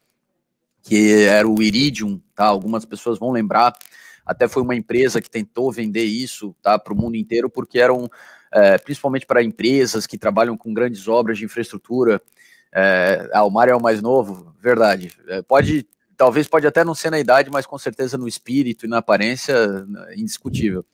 que era o Iridium, tá? Algumas pessoas vão lembrar. Até foi uma empresa que tentou vender isso, tá, para o mundo inteiro, porque eram principalmente para empresas que trabalham com grandes obras de infraestrutura. É, ah, o Mário é o mais novo, verdade. É, pode talvez pode até não ser na idade, mas com certeza no espírito e na aparência, indiscutível.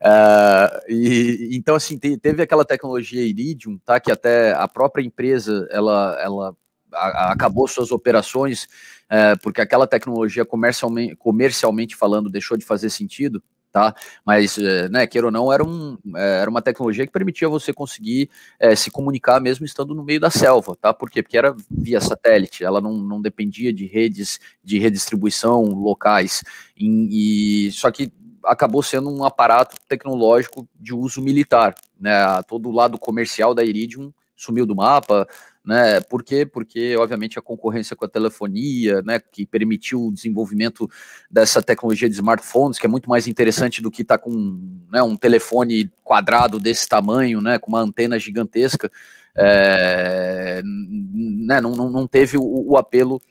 Uh, e, então, assim, te, teve aquela tecnologia Iridium, tá, que até a própria empresa, ela, ela a, a, acabou suas operações, uh, porque aquela tecnologia comercialmente, comercialmente falando deixou de fazer sentido, tá? Mas, eh, né, queira ou não, era, um, eh, era uma tecnologia que permitia você conseguir é, se comunicar mesmo estando no meio da selva, tá? Por quê? Porque era via satélite, ela não, não dependia de redes de redistribuição locais, e, e só que acabou sendo um aparato tecnológico de uso militar, né? Todo o lado comercial da Iridium sumiu do mapa, né? Por quê? Porque, obviamente, a concorrência com a telefonia, né, que permitiu o desenvolvimento dessa tecnologia de smartphones, que é muito mais interessante do que estar tá com né, um telefone quadrado desse tamanho, né, com uma antena gigantesca, é, né, não, não, teve o, o apelo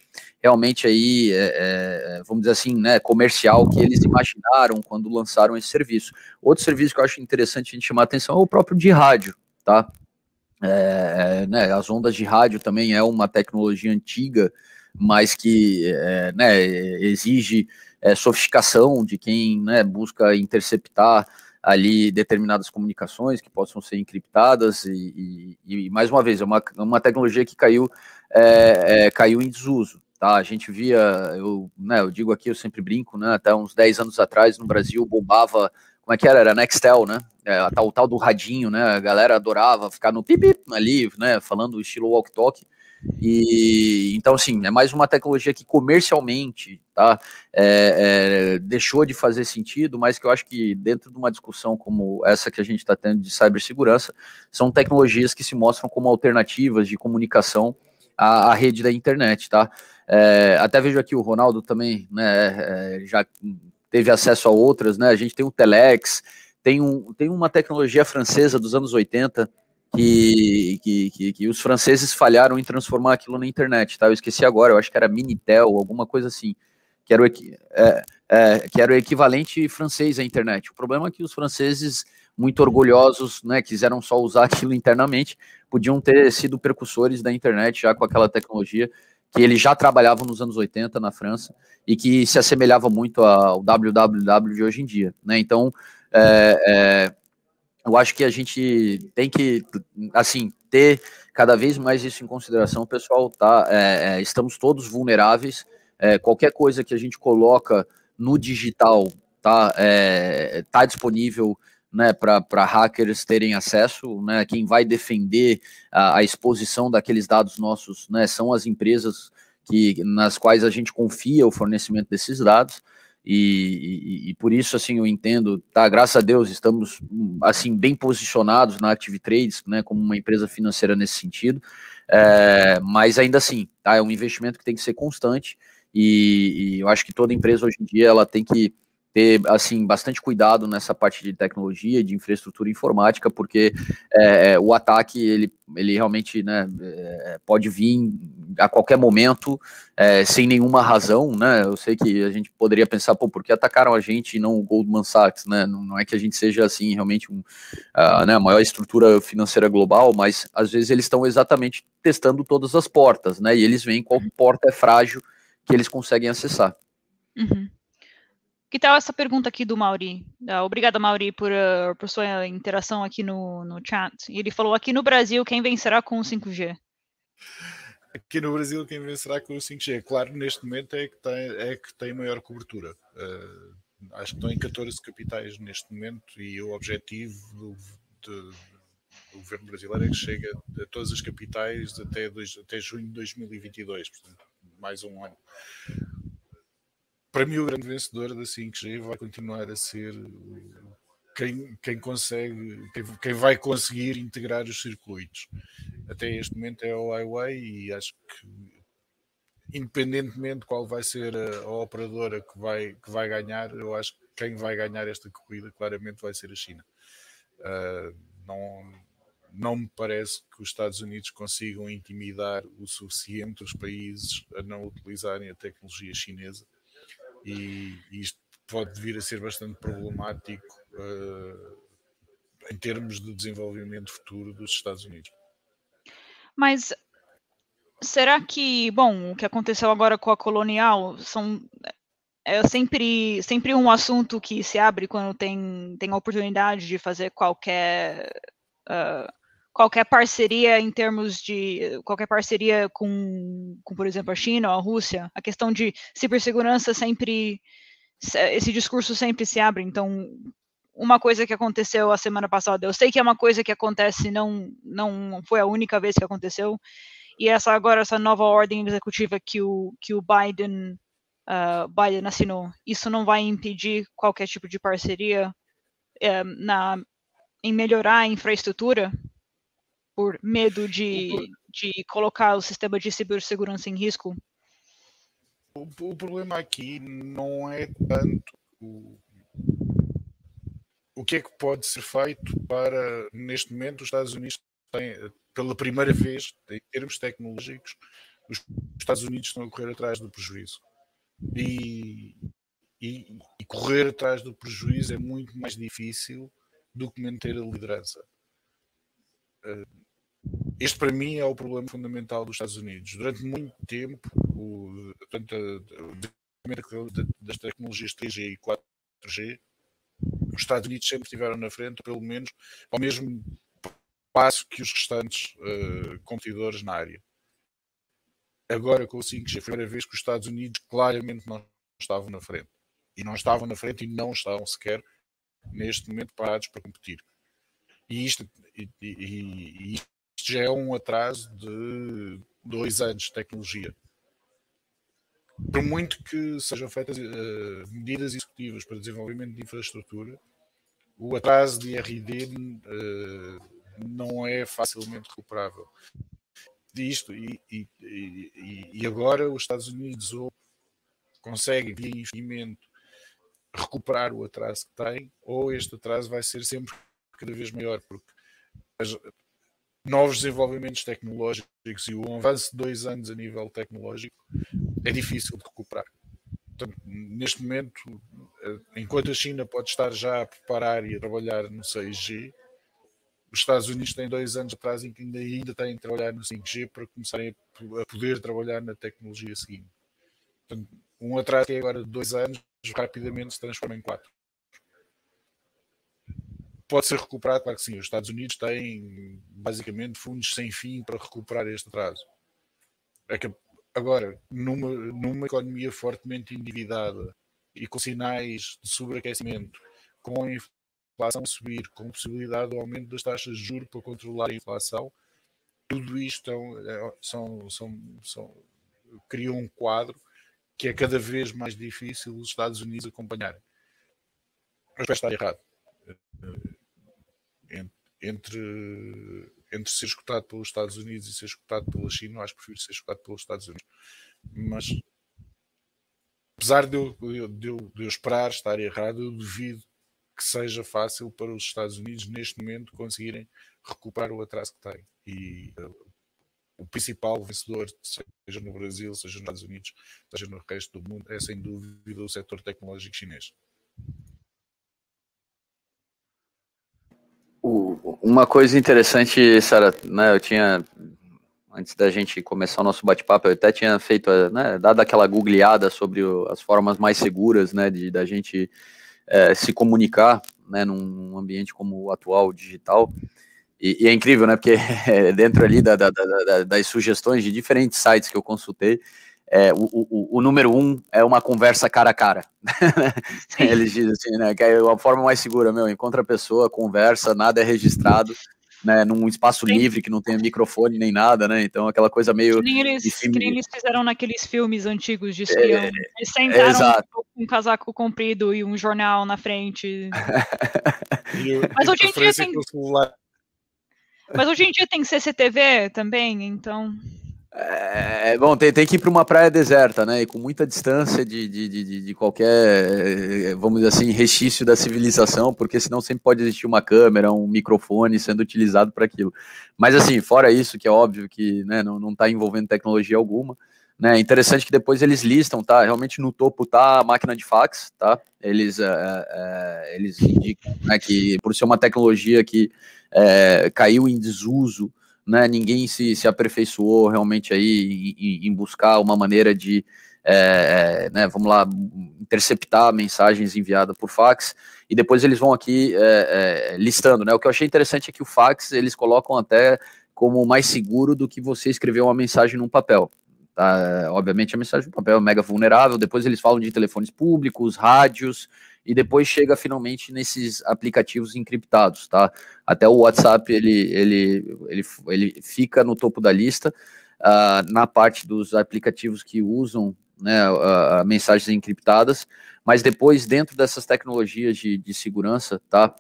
realmente aí, é, é, vamos dizer assim, né, comercial que eles imaginaram quando lançaram esse serviço. Outro serviço que eu acho interessante a gente chamar a atenção é o próprio de rádio, tá? É, né, as ondas de rádio também é uma tecnologia antiga, mas que é, né, exige é, sofisticação de quem né, busca interceptar ali determinadas comunicações que possam ser encriptadas e, e, e mais uma vez é uma, uma tecnologia que caiu é, é, caiu em desuso tá? A gente via eu né, eu digo aqui eu sempre brinco né até uns 10 anos atrás no Brasil bombava como é que era? Era Nextel, né? É, o tal do radinho, né? A galera adorava ficar no pip ali, né? Falando estilo walk talk. E então, assim, é mais uma tecnologia que comercialmente tá, é, é, deixou de fazer sentido, mas que eu acho que dentro de uma discussão como essa que a gente está tendo de cibersegurança, são tecnologias que se mostram como alternativas de comunicação à, à rede da internet, tá? É, até vejo aqui o Ronaldo também, né? É, já teve acesso a outras, né? A gente tem o Telex, tem, um, tem uma tecnologia francesa dos anos 80 que, que, que, que, os franceses falharam em transformar aquilo na internet, tá? Eu esqueci agora, eu acho que era Minitel, alguma coisa assim, que era o, é, é, que era o equivalente francês à internet. O problema é que os franceses, muito orgulhosos, né, quiseram só usar aquilo internamente, podiam ter sido precursores da internet já com aquela tecnologia, que eles já trabalhavam nos anos 80 na França e que se assemelhava muito ao www de hoje em dia, né? Então, é, é, eu acho que a gente tem que, assim, ter cada vez mais isso em consideração, pessoal, tá? É, é estamos todos vulneráveis, é, qualquer coisa que a gente coloca no digital, tá, é, tá disponível né, para hackers terem acesso, né, quem vai defender a, a, exposição daqueles dados nossos, né, são as empresas que nas quais a gente confia o fornecimento desses dados. E, e, e, por isso, assim, eu entendo, tá, graças a Deus, estamos, assim, bem posicionados na Active Trades, né, como uma empresa financeira nesse sentido, é, mas ainda assim, tá, é um investimento que tem que ser constante, e, e eu acho que toda empresa hoje em dia, ela tem que ter assim bastante cuidado nessa parte de tecnologia, de infraestrutura informática, porque é, é, o ataque ele, ele realmente né, é, pode vir a qualquer momento é, sem nenhuma razão, né? Eu sei que a gente poderia pensar, pô, por que atacaram a gente e não o Goldman Sachs, né? Não, não é que a gente seja assim realmente um, né, a maior estrutura financeira global, mas às vezes eles estão exatamente testando todas as portas, né? E eles veem qual porta é frágil que eles conseguem acessar. Uhum. Que tal essa pergunta aqui do Mauri? Uh, obrigada, Mauri, por, uh, por sua interação aqui no, no chat. Ele falou: aqui no Brasil, quem vencerá com o 5G? Aqui no Brasil, quem vencerá com o 5G? Claro, neste momento é que tem, é que tem maior cobertura. Uh, acho que estão em 14 capitais neste momento e o objetivo do, do governo brasileiro é que chegue a todas as capitais até, dois, até junho de 2022, portanto, mais um ano para mim, o grande vencedor da 5G vai continuar a ser quem, quem consegue, quem, quem, vai conseguir integrar os circuitos. Até este momento é o Huawei e acho que independentemente de qual vai ser a, a, operadora que vai, que vai ganhar, eu acho que quem vai ganhar esta corrida claramente vai ser a China. Uh, não, não me parece que os Estados Unidos consigam intimidar o suficiente os países a não utilizarem a tecnologia chinesa e, isto pode vir a ser bastante problemático uh, em termos de desenvolvimento futuro dos Estados Unidos. Mas será que, bom, o que aconteceu agora com a colonial são é sempre, sempre um assunto que se abre quando tem, tem a oportunidade de fazer qualquer uh, qualquer parceria em termos de qualquer parceria com, com, por exemplo, a China ou a Rússia, a questão de cibersegurança sempre esse discurso sempre se abre. Então, uma coisa que aconteceu a semana passada, eu sei que é uma coisa que acontece, não não foi a única vez que aconteceu. E essa agora essa nova ordem executiva que o que o Biden uh, Biden assinou, isso não vai impedir qualquer tipo de parceria uh, na em melhorar a infraestrutura por medo de, de colocar o sistema de cibersegurança em risco? O, o problema aqui não é tanto o, o que é que pode ser feito para, neste momento, os Estados Unidos têm, pela primeira vez, em termos tecnológicos, os Estados Unidos estão a correr atrás do prejuízo. E, e, e, correr atrás do prejuízo é muito mais difícil do que manter a liderança. Uh, este para mim é o problema fundamental dos Estados Unidos. Durante muito tempo, o, portanto, das tecnologias 3G e 4G, os Estados Unidos sempre estiveram na frente, pelo menos ao mesmo passo que os restantes uh, competidores na área. Agora com o 5G, foi a primeira vez que os Estados Unidos claramente não estavam na frente. E não estavam na frente e não estavam sequer neste momento parados para competir. E isto, e, e, e isto já é um atraso de dois anos de tecnologia. Por muito que sejam feitas uh, medidas executivas para desenvolvimento de infraestrutura, o atraso de RD uh, eh, não é facilmente recuperável. Isto, e, e, e, e agora os Estados Unidos ou conseguem, via investimento, recuperar o atraso que têm, ou este atraso vai ser sempre cada vez maior, porque novos desenvolvimentos tecnológicos e o avanço de dois anos a nível tecnológico é difícil de recuperar. Portanto, neste momento, eh, enquanto a China pode estar já a preparar e a trabalhar no 6G, os Estados Unidos têm dois anos atrás em que ainda, ainda têm de trabalhar no 5G para começarem a poder trabalhar na tecnologia seguinte. Portanto, um atraso que é agora de dois anos rapidamente se transforma em quatro pode ser recuperado, claro que sim. Os Estados Unidos têm basicamente fundos sem fim para recuperar este atraso. É que, agora, numa, numa economia fortemente endividada e com sinais de sobreaquecimento, com a inflação a subir, com possibilidade de aumento das taxas de juros para controlar a inflação, tudo isto é, são, são, são, cria um quadro que é cada vez mais difícil os Estados Unidos acompanharem. Mas está errado entre, entre ser escutado pelos Estados Unidos e ser escutado pela China, eu acho que prefiro ser escutado pelos Estados Unidos. Mas apesar de eu, de, eu, de eu esperar estar errado, eu duvido que seja fácil para os Estados Unidos neste momento conseguirem recuperar o atraso que têm. E uh, o principal vencedor, seja no Brasil, seja nos Estados Unidos, seja no resto do mundo, é sem dúvida o setor tecnológico chinês. Uma coisa interessante, Sara, né, eu tinha, antes da gente começar o nosso bate-papo, eu até tinha feito, né, dado aquela googleada sobre as formas mais seguras, né, de da gente é, se comunicar, né, num ambiente como o atual, digital, e, e é incrível, né, porque dentro ali da, da, da, das sugestões de diferentes sites que eu consultei, é, o, o, o, número um é uma conversa cara a cara. Eles dizem assim, né? Que é a forma mais segura, meu, encontra a pessoa, conversa, nada é registrado, né? Num espaço Sim. livre que não tem microfone nem nada, né? Então aquela coisa meio. Que nem eles, que nem eles fizeram naqueles filmes antigos de espião. É, eles sentaram com um casaco comprido e um jornal na frente. Mas hoje em dia tem. Mas hoje em dia tem CCTV também, então. É, bom, tem, tem que ir para uma praia deserta, né? E com muita distância de, de, de, de, qualquer, vamos dizer assim, restício da civilização, porque senão sempre pode existir uma câmera, um microfone sendo utilizado para aquilo. Mas assim, fora isso, que é óbvio que né, não está envolvendo tecnologia alguma, né? Interessante que depois eles listam, tá? Realmente no topo tá a máquina de fax, tá? Eles, é, é, eles indicam né, que por ser uma tecnologia que é, caiu em desuso né, ninguém se, se aperfeiçoou realmente aí em, em buscar uma maneira de, é, né, vamos lá, interceptar mensagens enviadas por fax, e depois eles vão aqui é, é, listando, né, o que eu achei interessante é que o fax, eles colocam até como mais seguro do que você escrever uma mensagem num papel, tá, obviamente a mensagem no papel é mega vulnerável, depois eles falam de telefones públicos, rádios, e depois chega finalmente nesses aplicativos encriptados, tá? Até o WhatsApp ele, ele, ele, ele fica no topo da lista uh, na parte dos aplicativos que usam né, uh, mensagens encriptadas, mas depois dentro dessas tecnologias de, de segurança, tá?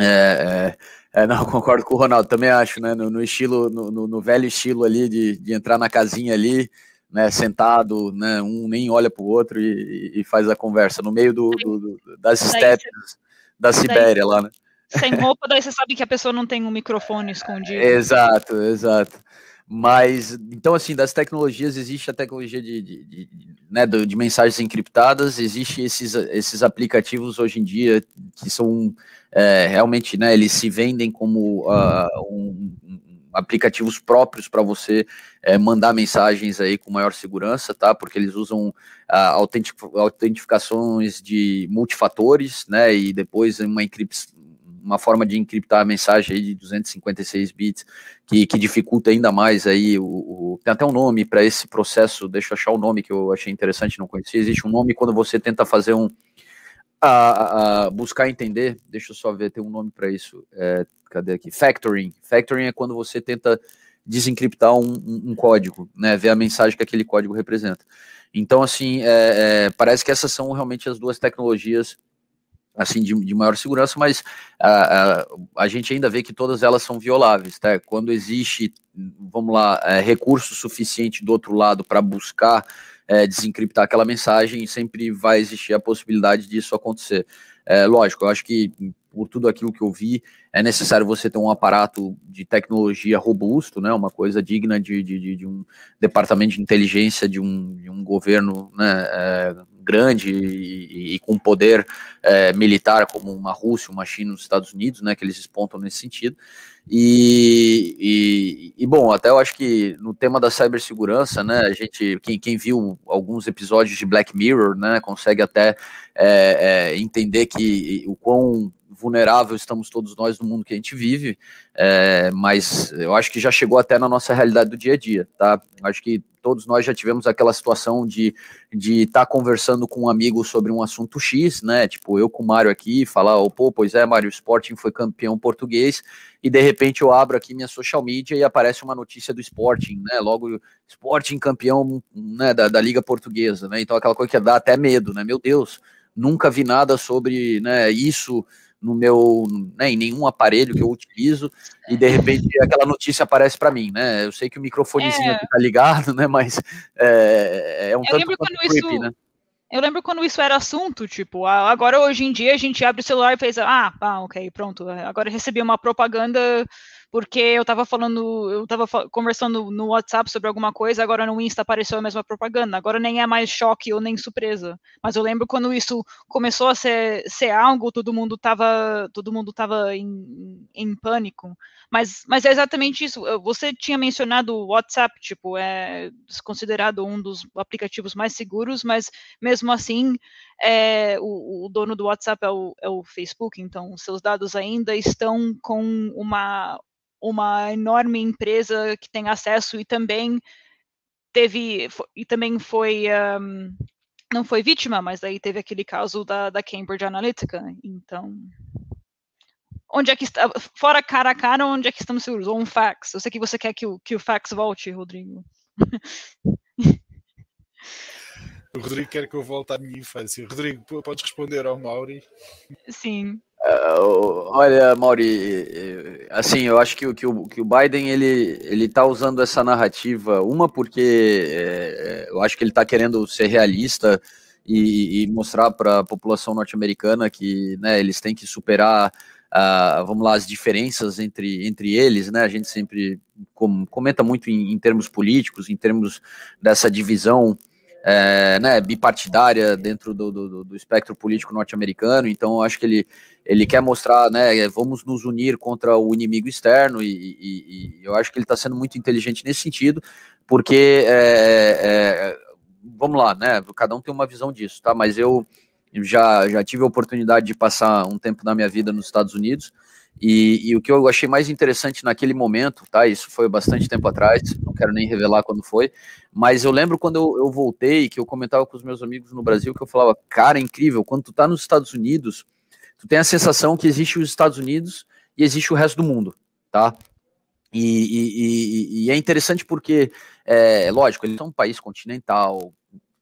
É, é, é, não, concordo com o Ronaldo, também acho, né? No, no estilo, no, no, velho estilo ali de, de entrar na casinha ali, né, sentado, né, um nem olha para o outro e, e, faz a conversa no meio do, do, do das estepes da Sibéria lá, né? Sem roupa, daí você sabe que a pessoa não tem um microfone escondido. Exato, exato. Mas, então, assim, das tecnologias, existe a tecnologia de, de, de, né, de mensagens encriptadas, existe esses, esses aplicativos hoje em dia que são é, realmente, né, eles se vendem como uh, um, aplicativos próprios para você é, mandar mensagens aí com maior segurança, tá? Porque eles usam ah, autentic, autentificações de multifatores, né? E depois uma uma forma de encriptar a mensagem de 256 bits, que, que dificulta ainda mais aí o, o tem até um nome para esse processo, deixa eu achar o nome que eu achei interessante, não conhecia, existe um nome quando você tenta fazer um, a, a, buscar entender, deixa eu só ver, tem um nome para isso, é, cadê aqui? Factoring. Factoring é quando você tenta desencriptar um, um, um, código, né, ver a mensagem que aquele código representa. Então, assim, é, é, parece que essas são realmente as duas tecnologias assim de, de maior segurança, mas a, a, a, gente ainda vê que todas elas são violáveis, tá? Quando existe, vamos lá, é, recurso suficiente do outro lado para buscar é, desencriptar aquela mensagem, sempre vai existir a possibilidade disso acontecer. É, lógico, eu acho que por tudo aquilo que eu vi, é necessário você ter um aparato de tecnologia robusto, né, uma coisa digna de, de, de um departamento de inteligência de um, de um governo né, é, grande e, e, com poder é, militar como uma Rússia, uma China, os Estados Unidos, né, que eles espontam nesse sentido. E, e, e, bom, até eu acho que no tema da cibersegurança, né, a gente, quem, quem viu alguns episódios de Black Mirror, né, consegue até é, é, entender que o quão vulnerável estamos todos nós no mundo que a gente vive, é, mas eu acho que já chegou até na nossa realidade do dia a dia, tá? Acho que todos nós já tivemos aquela situação de de estar tá conversando com um amigo sobre um assunto X, né? Tipo, eu com o Mário aqui, falar, oh, pô, pois é, Mário, o Sporting foi campeão português, e de repente eu abro aqui minha social media e aparece uma notícia do Sporting, né? Logo, Sporting campeão né, da, da Liga Portuguesa, né? Então aquela coisa que dá até medo, né? Meu Deus, nunca vi nada sobre né, isso no meu, né, em nenhum aparelho que eu utilizo, e de repente aquela notícia aparece para mim, né? Eu sei que o microfonezinho é. aqui tá ligado, né? Mas é, é um eu tanto lembro quando creepy, isso... né? Eu lembro quando isso era assunto, tipo, agora hoje em dia a gente abre o celular e fez, ah, ok, pronto, agora recebi uma propaganda porque eu estava falando, eu estava conversando no WhatsApp sobre alguma coisa, agora no Insta apareceu a mesma propaganda. Agora nem é mais choque ou nem surpresa. Mas eu lembro quando isso começou a ser, ser algo, todo mundo estava todo mundo tava em, em pânico. Mas, mas é exatamente isso. Você tinha mencionado o WhatsApp, tipo, é considerado um dos aplicativos mais seguros, mas mesmo assim, é, o, o, dono do WhatsApp é o, é o Facebook, então seus dados ainda estão com uma uma enorme empresa que tem acesso e também teve e também foi um, não foi vítima, mas aí teve aquele caso da, da Cambridge Analytica. Então, onde é que está, fora cara a cara, onde é que estamos seguros? Ou um fax. Eu sei que você quer que o, que o fax volte, Rodrigo. O Rodrigo quer que eu volte à minha infância. Rodrigo, podes responder ao Mauri? Sim. Uh, olha, Mauri, assim, eu acho que, que, o, que o Biden ele ele está usando essa narrativa uma porque é, eu acho que ele está querendo ser realista e, e mostrar para a população norte-americana que né, eles têm que superar uh, vamos lá, as diferenças entre, entre eles, né? A gente sempre com, comenta muito em, em, termos políticos, em termos dessa divisão é, né, bipartidária dentro do, do, do espectro político norte-americano. Então, acho que ele, ele quer mostrar, né, vamos nos unir contra o inimigo externo, e, e, e eu acho que ele está sendo muito inteligente nesse sentido, porque, é, é, vamos lá, né, cada um tem uma visão disso, tá? Mas eu já, já tive a oportunidade de passar um tempo da minha vida nos Estados Unidos. E, e, o que eu achei mais interessante naquele momento, tá? Isso foi bastante tempo atrás, não quero nem revelar quando foi, mas eu lembro quando eu, eu voltei, que eu comentava com os meus amigos no Brasil, que eu falava, cara, é incrível, quando tu tá nos Estados Unidos, tu tem a sensação que existe os Estados Unidos e existe o resto do mundo, tá? E, e, e é interessante porque, é, lógico, eles são um país continental,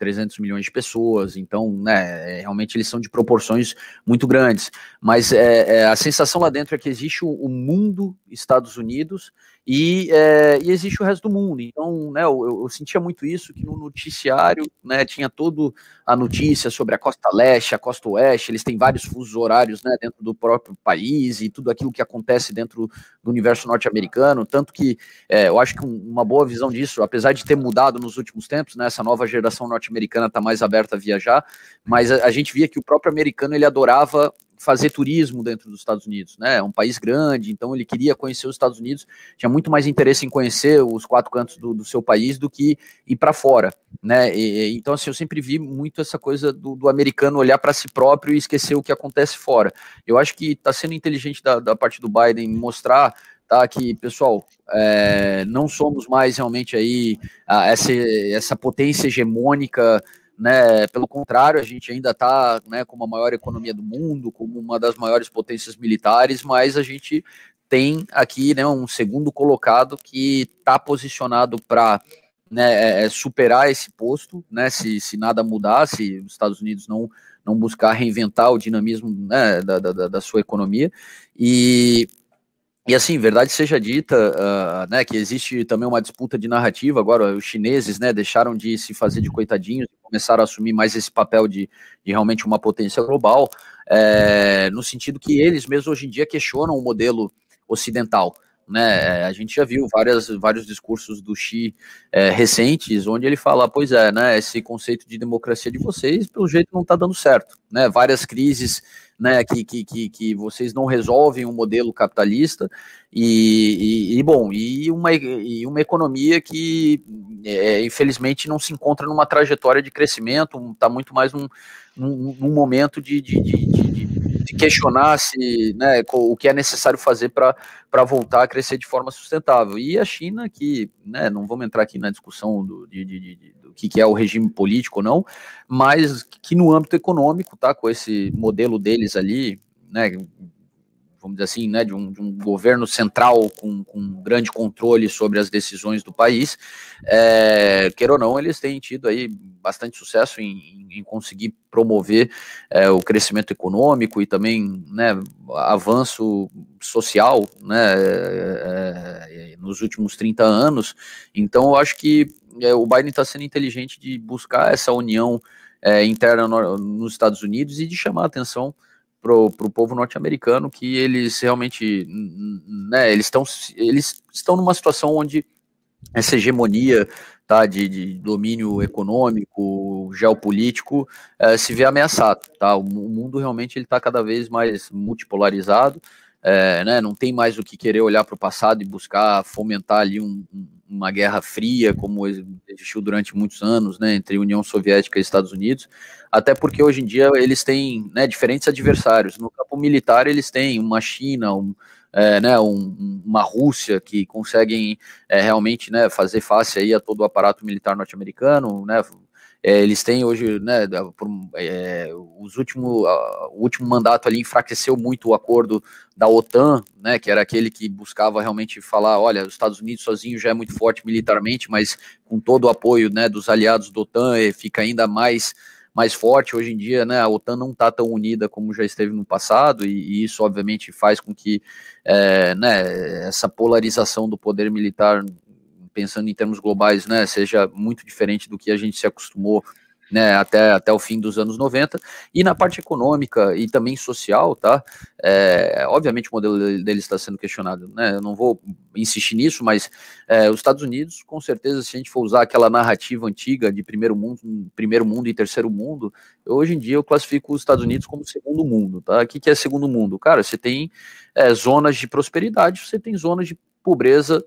300 milhões de pessoas, então, né, é, realmente eles são de proporções muito grandes. Mas é, é, a sensação lá dentro é que existe o, o mundo Estados Unidos e, é, e, existe o resto do mundo. Então, né, eu, eu, sentia muito isso, que no noticiário né, tinha toda a notícia sobre a costa leste, a costa oeste, eles têm vários fusos horários né, dentro do próprio país e tudo aquilo que acontece dentro do universo norte-americano, tanto que é, eu acho que um, uma boa visão disso, apesar de ter mudado nos últimos tempos, né, essa nova geração norte-americana está mais aberta a viajar, mas a, a gente via que o próprio americano ele adorava fazer turismo dentro dos Estados Unidos, né? É um país grande, então ele queria conhecer os Estados Unidos, tinha muito mais interesse em conhecer os quatro cantos do, do seu país do que ir para fora, né? E, então, assim, eu sempre vi muito essa coisa do, do americano olhar para si próprio e esquecer o que acontece fora. Eu acho que está sendo inteligente da, da parte do Biden mostrar tá? Que, pessoal, é, não somos mais realmente aí a, essa, essa potência hegemônica né? Pelo contrário, a gente ainda está né, com a maior economia do mundo, como uma das maiores potências militares, mas a gente tem aqui né, um segundo colocado que está posicionado para né, é, é, superar esse posto, né, se, se nada mudar, se os Estados Unidos não, não buscar reinventar o dinamismo né, da, da, da sua economia. E, e assim, verdade seja dita, uh, né, que existe também uma disputa de narrativa. Agora, os chineses, né, deixaram de se fazer de coitadinhos começaram a assumir mais esse papel de, de realmente uma potência global, é, no sentido que eles mesmos hoje em dia questionam o modelo ocidental. Né, é, a gente já viu várias, vários discursos do Xi é, recentes, onde ele fala, pois é, né, esse conceito de democracia de vocês, pelo jeito, não está dando certo. Né, várias crises né, que, que, que, que vocês não resolvem um modelo capitalista e, e, e bom, e uma, e uma economia que é, infelizmente não se encontra numa trajetória de crescimento, está muito mais num, num, num momento de, de, de, de, questionar se, né, o que é necessário fazer para voltar a crescer de forma sustentável. E a China, que né, não vamos entrar aqui na discussão do, de, de, de, do que, que é o regime político ou não, mas que no âmbito econômico, tá, com esse modelo deles ali, né, vamos dizer assim, né, de um, de um governo central com, com, grande controle sobre as decisões do país, é, ou não, eles têm tido aí bastante sucesso em, em conseguir promover é, o crescimento econômico e também, né, avanço social, né, é, é nos últimos 30 anos. Então, eu acho que é, o Biden está sendo inteligente de buscar essa união é, interna no, nos Estados Unidos e de chamar a atenção para o povo norte-americano que eles realmente, né, eles estão eles estão numa situação onde essa hegemonia tá, de, de domínio econômico, geopolítico, é, se vê ameaçado. Tá? O, o mundo realmente está cada vez mais multipolarizado, é, né, não tem mais o que querer olhar para o passado e buscar fomentar ali um, uma guerra fria, como existiu durante muitos anos, né, entre União Soviética e Estados Unidos, até porque hoje em dia eles têm né, diferentes adversários. No campo militar, eles têm uma China, um, é, né, um, uma Rússia que conseguem é, realmente né, fazer face aí a todo o aparato militar norte-americano, né, é, eles têm hoje, né, por, é, os último, o último mandato ali enfraqueceu muito o acordo da OTAN, né, que era aquele que buscava realmente falar, olha, os Estados Unidos sozinho já é muito forte militarmente, mas com todo o apoio, né, dos aliados da OTAN fica ainda mais mais forte. Hoje em dia, né, a OTAN não está tão unida como já esteve no passado, e, e isso, obviamente, faz com que é, né, essa polarização do poder militar, pensando em termos globais, né, seja muito diferente do que a gente se acostumou né, até, até o fim dos anos 90, e na parte econômica e também social, tá? É, obviamente o modelo dele está sendo questionado, né? Eu não vou insistir nisso, mas é, os Estados Unidos, com certeza, se a gente for usar aquela narrativa antiga de primeiro mundo, primeiro mundo e terceiro mundo, hoje em dia eu classifico os Estados Unidos como segundo mundo, tá? O que, que é segundo mundo? Cara, você tem é, zonas de prosperidade, você tem zonas de pobreza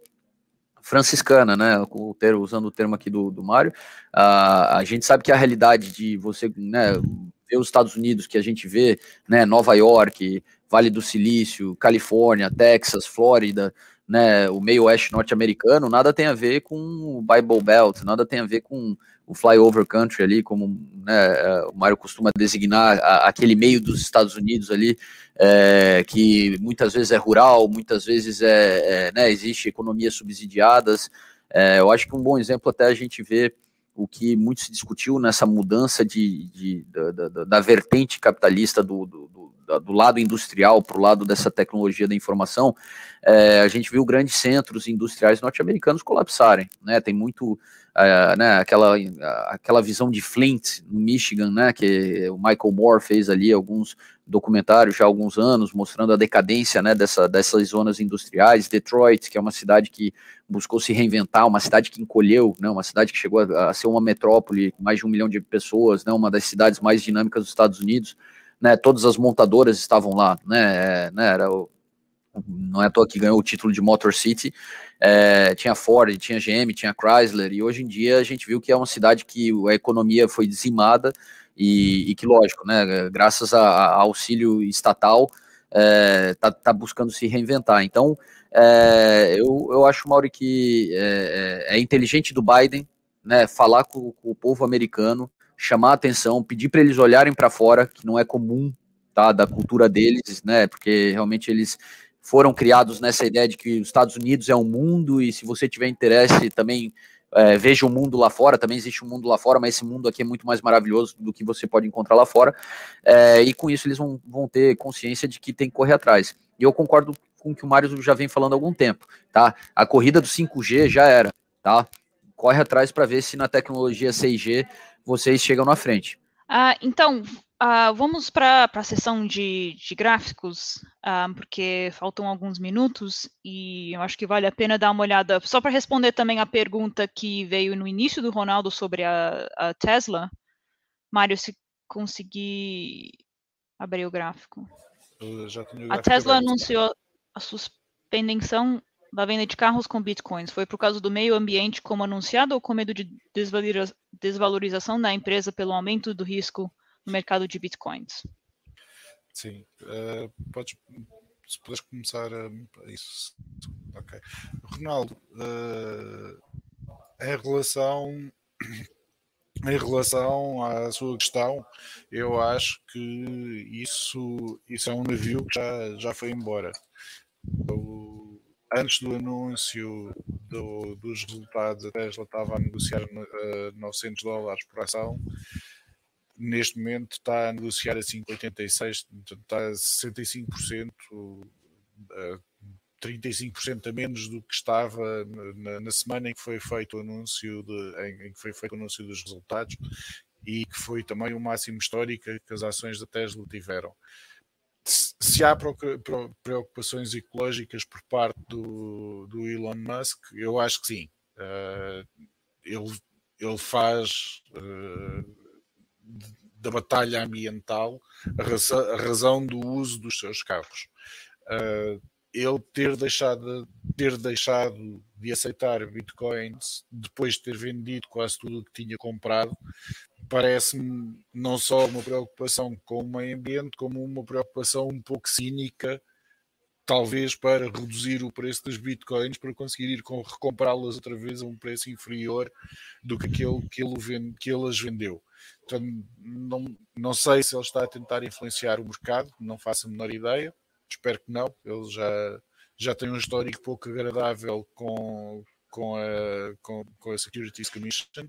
franciscana, né? O usando o termo aqui do, do Mário, a, a gente sabe que a realidade de você né, ver os Estados Unidos que a gente vê, né? Nova York, Vale do Silício, Califórnia, Texas, Flórida, né? O meio oeste norte-americano, nada tem a ver com o Bible Belt, nada tem a ver com o flyover country ali, como né, é, o Mário costuma designar a, aquele meio dos Estados Unidos ali, é, que muitas vezes é rural, muitas vezes é, é né, existe economias subsidiadas. É, eu acho que um bom exemplo até a gente vê o que muito se discutiu nessa mudança de, de da, da, da, vertente capitalista do, do, do, do lado industrial para o lado dessa tecnologia da informação, é, a gente viu grandes centros industriais norte-americanos colapsarem. Né? Tem muito uh, né, aquela, aquela visão de Flint, no Michigan, né, que o Michael Moore fez ali alguns documentários já há alguns anos, mostrando a decadência né, dessa, dessas zonas industriais. Detroit, que é uma cidade que buscou se reinventar, uma cidade que encolheu, né, uma cidade que chegou a, a ser uma metrópole, mais de um milhão de pessoas, né, uma das cidades mais dinâmicas dos Estados Unidos. Né, todas as montadoras estavam lá, né, né era o, não é à toa que ganhou o título de Motor City, é, tinha Ford, tinha GM, tinha Chrysler, e hoje em dia a gente viu que é uma cidade que a economia foi dizimada e, e que, lógico, né, graças a, a auxílio estatal, está é, tá, tá buscando se reinventar. Então, é, eu, eu acho, Mauri, que é, é, é inteligente do Biden né, falar com, com, o povo americano, chamar a atenção, pedir para eles olharem para fora, que não é comum tá, da cultura deles, né, porque realmente eles foram criados nessa ideia de que os Estados Unidos é um mundo e se você tiver interesse também é, veja o mundo lá fora, também existe um mundo lá fora, mas esse mundo aqui é muito mais maravilhoso do que você pode encontrar lá fora, é, e com isso eles vão, vão ter consciência de que tem que correr atrás. E eu concordo com o que o Mário já vem falando há algum tempo, tá? A corrida do 5G já era, tá? Corre atrás para ver se na tecnologia 6G vocês chegam na frente. Ah, então, Uh, vamos para a sessão de, de gráficos, uh, porque faltam alguns minutos e eu acho que vale a pena dar uma olhada. Só para responder também a pergunta que veio no início do Ronaldo sobre a, a Tesla. Mário, se conseguir abrir o gráfico. O gráfico a Tesla anunciou a suspensão da venda de carros com bitcoins. Foi por causa do meio ambiente, como anunciado, ou com medo de desvalorização da empresa pelo aumento do risco? No mercado de bitcoins? Sim, uh, podes, se puderes começar a, isso. Ok. Ronaldo, uh, em relação em relação à sua questão, eu acho que isso, isso é um navio que já, já foi embora. O, antes do anúncio do, dos resultados, a Tesla estava a negociar uh, 900 dólares por ação neste momento está a negociar a 5,86, está a 65%, 35% a menos do que estava na, na, semana em que foi feito o anúncio de, em, em, que foi feito o anúncio dos resultados e que foi também o máximo histórico que as ações da Tesla tiveram. Se há preocupações ecológicas por parte do, do Elon Musk, eu acho que sim. Uh, ele, ele faz uh, da batalha ambiental a a razão, do uso dos seus carros. Uh, ele ter deixado, ter deixado de aceitar bitcoins depois de ter vendido quase tudo o que tinha comprado, parece-me não só uma preocupação com o meio ambiente, como uma preocupação um pouco cínica talvez para reduzir o preço das bitcoins para conseguir ir recomprá-las outra vez a um preço inferior do que aquele que ele, que ele as vendeu. Então, não, não sei se ele está a tentar influenciar o mercado, não faço a menor ideia, espero que não. Ele já, já tem um histórico pouco agradável com, com, a, com, com a Securities Commission.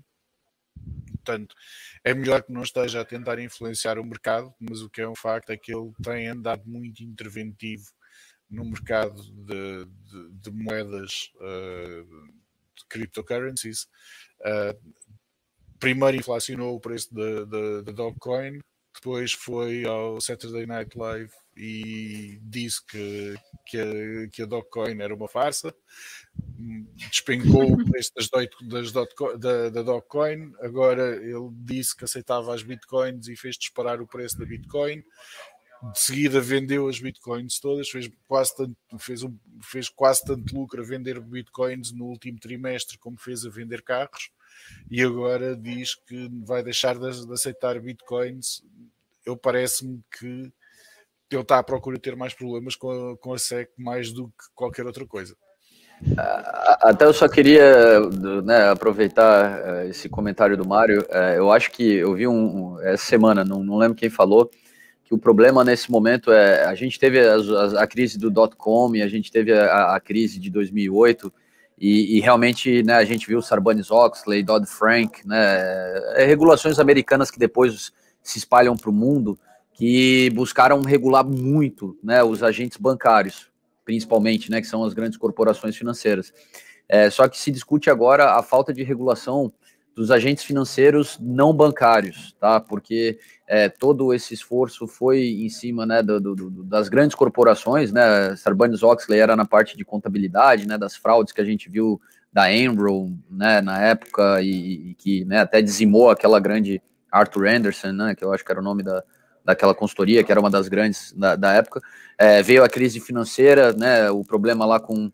portanto, é melhor que não esteja a tentar influenciar o mercado, mas o que é um facto é que ele tem andado muito interventivo no mercado de, de, de moedas uh, de cryptocurrencies. Uh, primeiro inflacionou o preço da Dogecoin, depois foi ao Saturday Night Live e disse que, que, a, que a Dogecoin era uma farsa, despencou o preço das, das da, da Dogecoin, agora ele disse que aceitava as Bitcoins e fez disparar o preço da Bitcoin, de seguida vendeu as Bitcoins todas, fez quase tanto, fez um, fez quase tanto lucro a vender Bitcoins no último trimestre como fez a vender carros, e agora diz que vai deixar de, de aceitar Bitcoins. Eu parece-me que ele está à procura de ter mais problemas com a, com a SEC mais do que qualquer outra coisa. Até eu só queria né, aproveitar eh, esse comentário do Mário. Eh, eu acho que eu vi um, essa semana, não, não lembro quem falou, que o problema nesse momento é a gente teve a, a, a crise do dot com e a gente teve a, a crise de 2008 e, e, realmente né, a gente viu Sarbanes-Oxley, Dodd-Frank, né, é, regulações americanas que depois se espalham para o mundo que buscaram regular muito né, os agentes bancários, principalmente, né, que são as grandes corporações financeiras. É, só que se discute agora a falta de regulação dos agentes financeiros não bancários, tá? Porque é, todo esse esforço foi em cima né, do, do, das grandes corporações, né? Sarbanes-Oxley era na parte de contabilidade, né? Das fraudes que a gente viu da Enron, né? Na época e, e que né, até dizimou aquela grande Arthur Anderson, né? Que eu acho que era o nome da, daquela consultoria, que era uma das grandes da, da época. É, veio a crise financeira, né, o problema lá com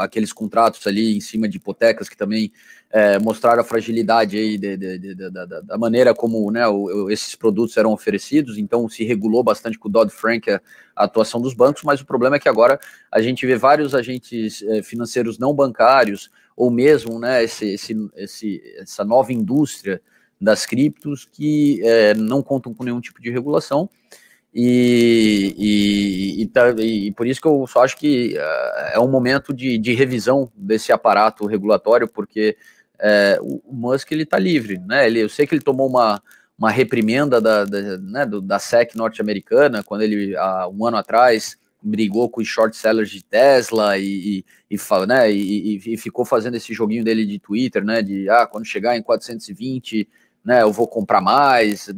aqueles contratos ali em cima de hipotecas que também é, mostraram a fragilidade aí de, de, de, da maneira como né, o, esses produtos eram oferecidos, então se regulou bastante com o Dodd-Frank a, a, atuação dos bancos, mas o problema é que agora a gente vê vários agentes é, financeiros não bancários, ou mesmo né, esse, esse, esse, essa nova indústria das criptos que é, não contam com nenhum tipo de regulação. E, e, e, tá, e, por isso que eu só acho que uh, é um momento de, de, revisão desse aparato regulatório, porque é, o, Musk ele está livre, né? Ele, eu sei que ele tomou uma, uma reprimenda da, da, né, do, da SEC norte-americana quando ele há um ano atrás brigou com os short sellers de Tesla e, e, e, né, e, e, ficou fazendo esse joguinho dele de Twitter, né? De ah, quando chegar em 420 né, eu vou comprar mais,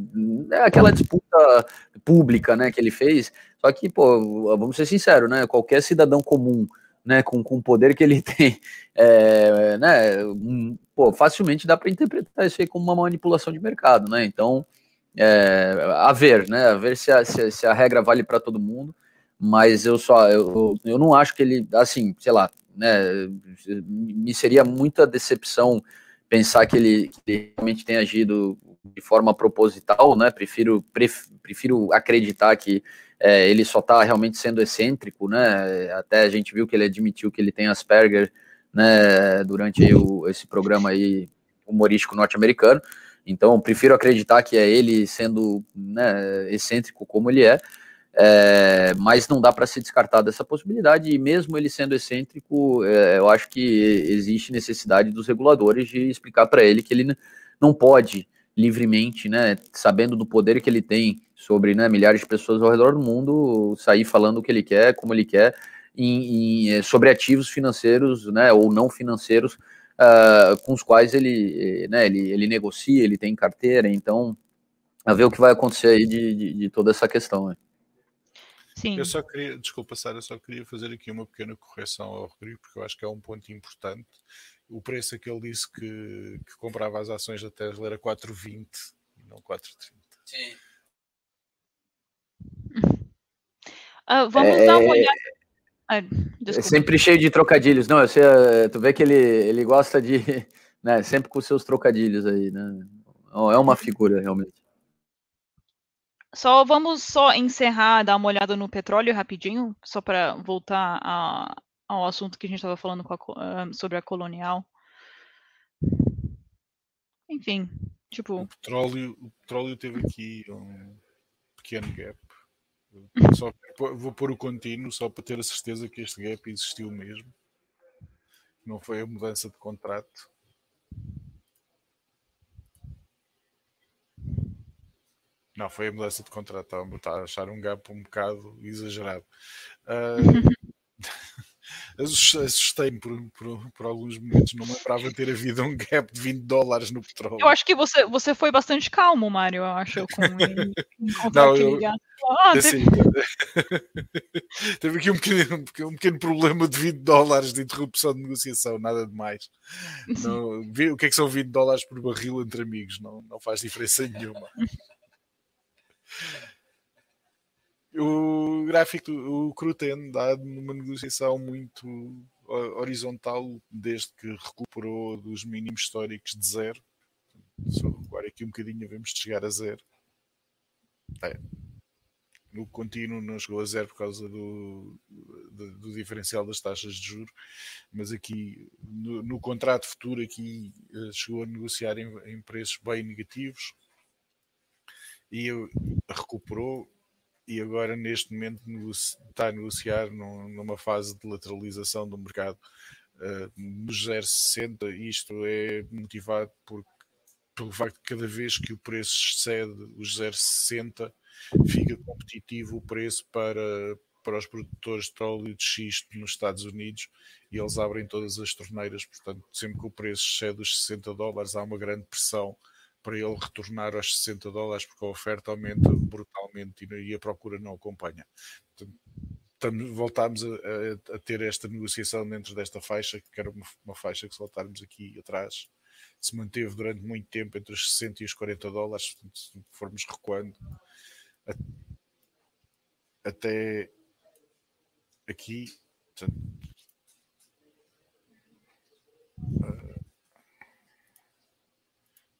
é aquela disputa pública, né, que ele fez, só que, pô, vamos ser sinceros, né, qualquer cidadão comum, né, com, com o poder que ele tem, é, né, um, pô, facilmente dá para interpretar isso aí como uma manipulação de mercado, né, então, é, a ver, né, a ver se a, se, se a regra vale para todo mundo, mas eu só, eu, eu não acho que ele, assim, sei lá, né, me seria muita decepção pensar que ele, que ele, realmente tem agido de forma proposital, né? Prefiro, pref, prefiro acreditar que é, ele só está realmente sendo excêntrico, né? Até a gente viu que ele admitiu que ele tem Asperger, né? Durante o, esse programa aí humorístico norte-americano. Então, prefiro acreditar que é ele sendo né, excêntrico como ele é, é, mas não dá para se descartar dessa possibilidade, e mesmo ele sendo excêntrico, é, eu acho que existe necessidade dos reguladores de explicar para ele que ele não pode livremente, né, sabendo do poder que ele tem sobre né, milhares de pessoas ao redor do mundo, sair falando o que ele quer, como ele quer, em, em, é, sobre ativos financeiros né, ou não financeiros uh, com os quais ele, né, ele, ele negocia, ele tem carteira, então a ver o que vai acontecer aí de, de, de toda essa questão. Né. Sim. Eu só queria, desculpa, Sara, só queria fazer aqui uma pequena correção ao Rodrigo, porque eu acho que é um ponto importante. O preço a que ele disse que, que comprava as ações da Tesla era 4,20 e não 4,30. Sim. Uh, vamos é... dar uma é, olhada. Ah, é sempre cheio de trocadilhos. Não, eu sei, eh, tu vê que ele, ele gosta de. Né, sempre com seus trocadilhos aí, né? É uma figura, realmente. Só vamos só encerrar, dar uma olhada no petróleo rapidinho, só para voltar a, ao assunto que a gente estava falando a, sobre a colonial. Enfim, tipo. O petróleo, o petróleo teve aqui um pequeno gap. Só, vou pôr o contínuo só para ter a certeza que este gap existiu mesmo. Não foi a mudança de contrato. Não, foi a mudança de contrato. Estava a achar um gap um bocado exagerado. Uh, assustei-me por, por, por, alguns momentos, não lembrava ter havido um gap de 20 dólares no petróleo. Eu acho que você, você foi bastante calmo, Mário, eu acho, com em, não, eu, ah, assim, teve... teve aqui um pequeno, um pequeno problema de 20 dólares de interrupção de negociação, nada de mais. Não, o que é que são 20 dólares por barril entre amigos? Não, não faz diferença nenhuma. O gráfico, o Cruten dá numa negociação muito horizontal desde que recuperou dos mínimos históricos de zero. Só agora aqui um bocadinho vamos chegar a zero. É. No contínuo não chegou a zero por causa do, do, do diferencial das taxas de juros, mas aqui no, no contrato futuro aqui eh, chegou a negociar em, em preços bem negativos e recuperou e agora neste momento está a negociar numa fase de lateralização do mercado uh, nos 0,60. Isto é motivado por, pelo facto de cada vez que o preço excede os 0,60 fica competitivo o preço para, para os produtores de petróleo de xisto nos Estados Unidos e eles abrem todas as torneiras, portanto sempre que o preço excede os 60 dólares há uma grande pressão para ele retornar aos 60 dólares, porque a oferta aumenta brutalmente e a procura não acompanha. Portanto, voltámos a, a, a, ter esta negociação dentro desta faixa, que era uma, uma, faixa que se voltarmos aqui atrás, se manteve durante muito tempo entre os 60 e os 40 dólares, portanto, se formos recuando até aqui, portanto,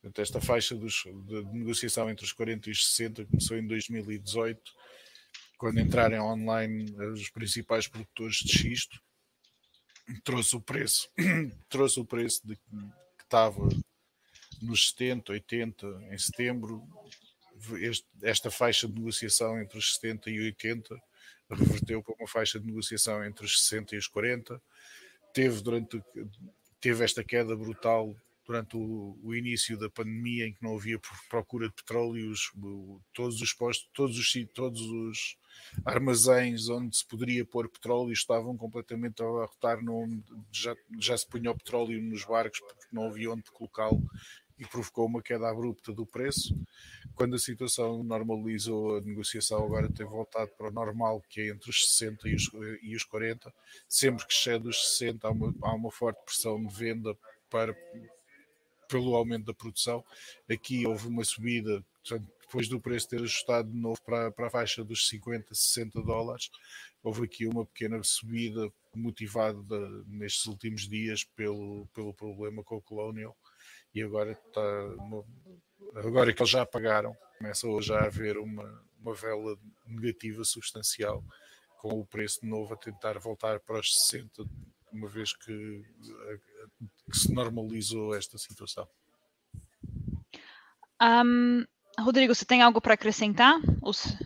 Portanto, esta faixa dos, de, de, negociação entre os 40 e os 60 começou em 2018, quando entrarem online os principais produtores de xisto, trouxe o preço, trouxe o preço de, que estava nos 70, 80 em setembro. Este, esta faixa de negociação entre os 70 e 80 reverteu para uma faixa de negociação entre os 60 e os 40. Teve durante teve esta queda brutal durante o, o, início da pandemia, em que não havia procura de petróleo, os, todos os postos, todos os, todos os armazéns onde se poderia pôr petróleo estavam completamente a rotar, já, já se punha o petróleo nos barcos porque não havia onde colocá-lo e provocou uma queda abrupta do preço. Quando a situação normalizou, a negociação agora tem voltado para o normal, que é entre os 60 e os, e os 40. Sempre que excede os 60, há uma, há uma forte pressão de venda para pelo aumento da produção. Aqui houve uma subida, portanto, depois do preço ter ajustado de novo para, para a faixa dos 50, 60 dólares, houve aqui uma pequena subida motivada nestes últimos dias pelo, pelo problema com o Colonial e agora está agora que eles já apagaram, começa hoje a haver uma, uma vela negativa substancial com o preço de novo a tentar voltar para os 60, uma vez que que se normalizou esta situação. Um, Rodrigo, você tem algo para acrescentar? Os...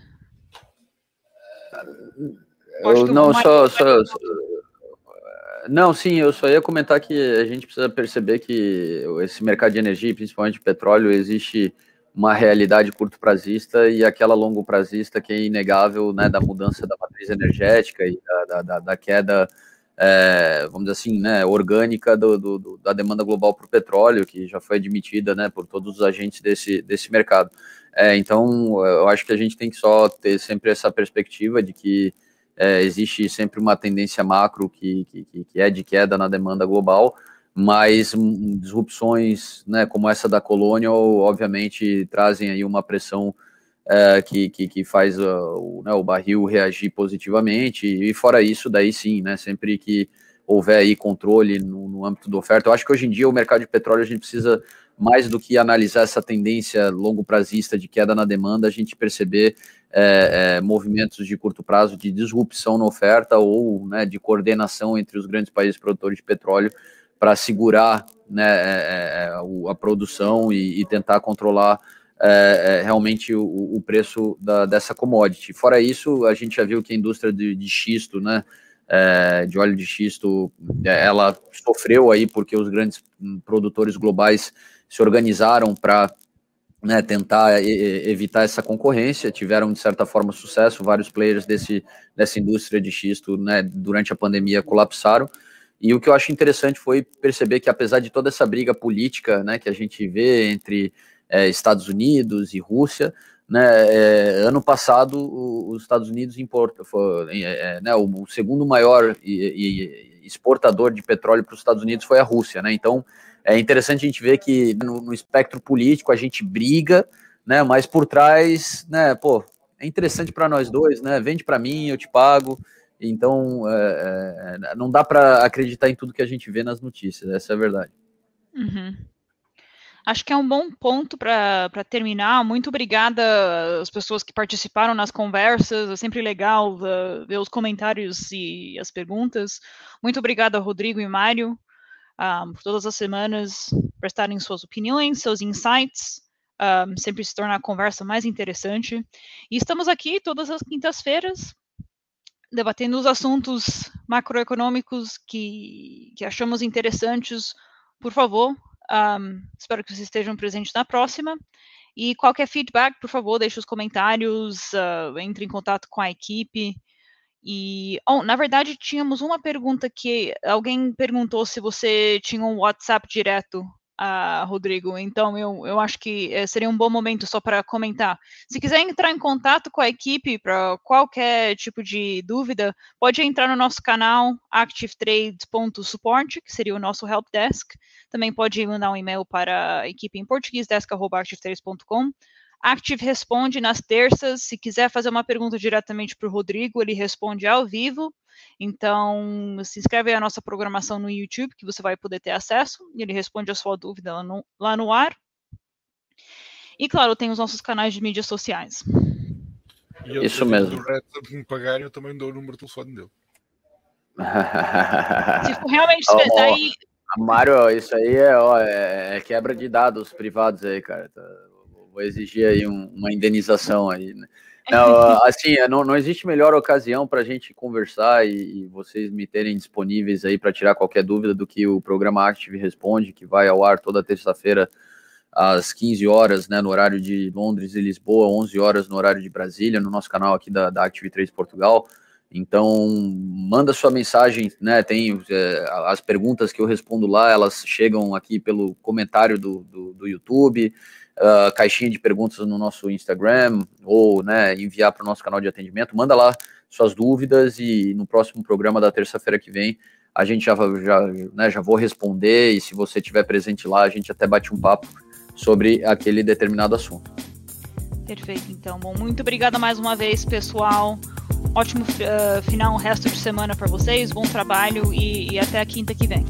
Eu, não, só, só, só, não, sim, eu só ia comentar que a gente precisa perceber que esse mercado de energia, principalmente petróleo, existe uma realidade curto prazista e aquela longo prazista que é inegável, né, da mudança da matriz energética e da, da, da queda é, vamos dizer assim, né, orgânica do, do, da demanda global por petróleo, que já foi admitida né, por todos os agentes desse, desse mercado. É, então, eu acho que a gente tem que só ter sempre essa perspectiva de que é, existe sempre uma tendência macro que, que, que, é de queda na demanda global, mas disrupções né, como essa da Colonial, obviamente, trazem aí uma pressão é, que, que, que, faz uh, o, né, o, barril reagir positivamente, e fora isso, daí sim, né, sempre que houver aí controle no, no, âmbito da oferta, eu acho que hoje em dia o mercado de petróleo a gente precisa mais do que analisar essa tendência longo prazista de queda na demanda, a gente perceber é, é, movimentos de curto prazo de disrupção na oferta ou né, de coordenação entre os grandes países produtores de petróleo para segurar né, é, a produção e, e tentar controlar é, é, realmente o, o preço da, dessa commodity. Fora isso, a gente já viu que a indústria de, de xisto, né, é, de óleo de xisto, é, ela sofreu aí porque os grandes produtores globais se organizaram para né, tentar evitar essa concorrência, tiveram de certa forma sucesso, vários players desse, dessa indústria de xisto né, durante a pandemia colapsaram, e o que eu acho interessante foi perceber que apesar de toda essa briga política né, que a gente vê entre é, Estados Unidos e Rússia, né, é, ano passado os Estados Unidos importa, foi, é, né, o, segundo maior e, e exportador de petróleo para os Estados Unidos foi a Rússia, né? Então é interessante a gente ver que no, no espectro político a gente briga, né? Mas por trás, né? Pô, é interessante para nós dois, né? Vende para mim, eu te pago. Então é, é, não dá para acreditar em tudo que a gente vê nas notícias. Essa é a verdade. Uhum. Acho que é um bom ponto para terminar. Muito obrigada às pessoas que participaram nas conversas. É sempre legal uh, ver os comentários e as perguntas. Muito obrigada, Rodrigo e Mário um, por todas as semanas prestarem suas opiniões, seus insights, um, sempre se torna a conversa mais interessante. E estamos aqui todas as quintas-feiras debatendo os assuntos macroeconômicos que, que achamos interessantes. Por favor, um, espero que vocês estejam presentes na próxima. E qualquer feedback, por favor, deixe os comentários, uh, entre em contato com a equipe. E, oh, na verdade, tínhamos uma pergunta que alguém perguntou se você tinha um WhatsApp direto, uh, Rodrigo. Então, eu, eu acho que eh, seria um bom momento só para comentar. Se quiser entrar em contato com a equipe para qualquer tipo de dúvida, pode entrar no nosso canal activetrades.support, que seria o nosso helpdesk. Também pode mandar um e-mail para a equipe em português, desk.activetrades.com. Active responde nas terças. Se quiser fazer uma pergunta diretamente para o Rodrigo, ele responde ao vivo. Então, se inscreve aí na nossa programação no YouTube, que você vai poder ter acesso, e ele responde a sua dúvida lá no, lá no ar. E, claro, tem os nossos canais de mídias sociais. E Isso mesmo. Se me pagar, eu também dou o número de telefone dele. se for realmente oh, daí... Mário, isso aí é, ó, é, é, quebra de dados privados aí, cara. Tá vou exigir aí um, uma indenização aí, né? Não, assim, é, não, não existe melhor ocasião para a gente conversar e, e, vocês me terem disponíveis aí para tirar qualquer dúvida do que o programa Active Responde, que vai ao ar toda terça-feira às 15 horas, né, no horário de Londres e Lisboa, 11 horas no horário de Brasília, no nosso canal aqui da, da Active 3 Portugal. Então, manda sua mensagem, né? Tem é, as perguntas que eu respondo lá, elas chegam aqui pelo comentário do, do, do YouTube uh, caixinha de perguntas no nosso Instagram ou né, enviar para o nosso canal de atendimento. Manda lá suas dúvidas e no próximo programa da terça-feira que vem a gente já, já, né, já vou responder e se você estiver presente lá, a gente até bate um papo sobre aquele determinado assunto. Perfeito, então. Bom, muito obrigada mais uma vez, pessoal. Ótimo uh, final, resto de semana para vocês, bom trabalho e, e até a quinta que vem.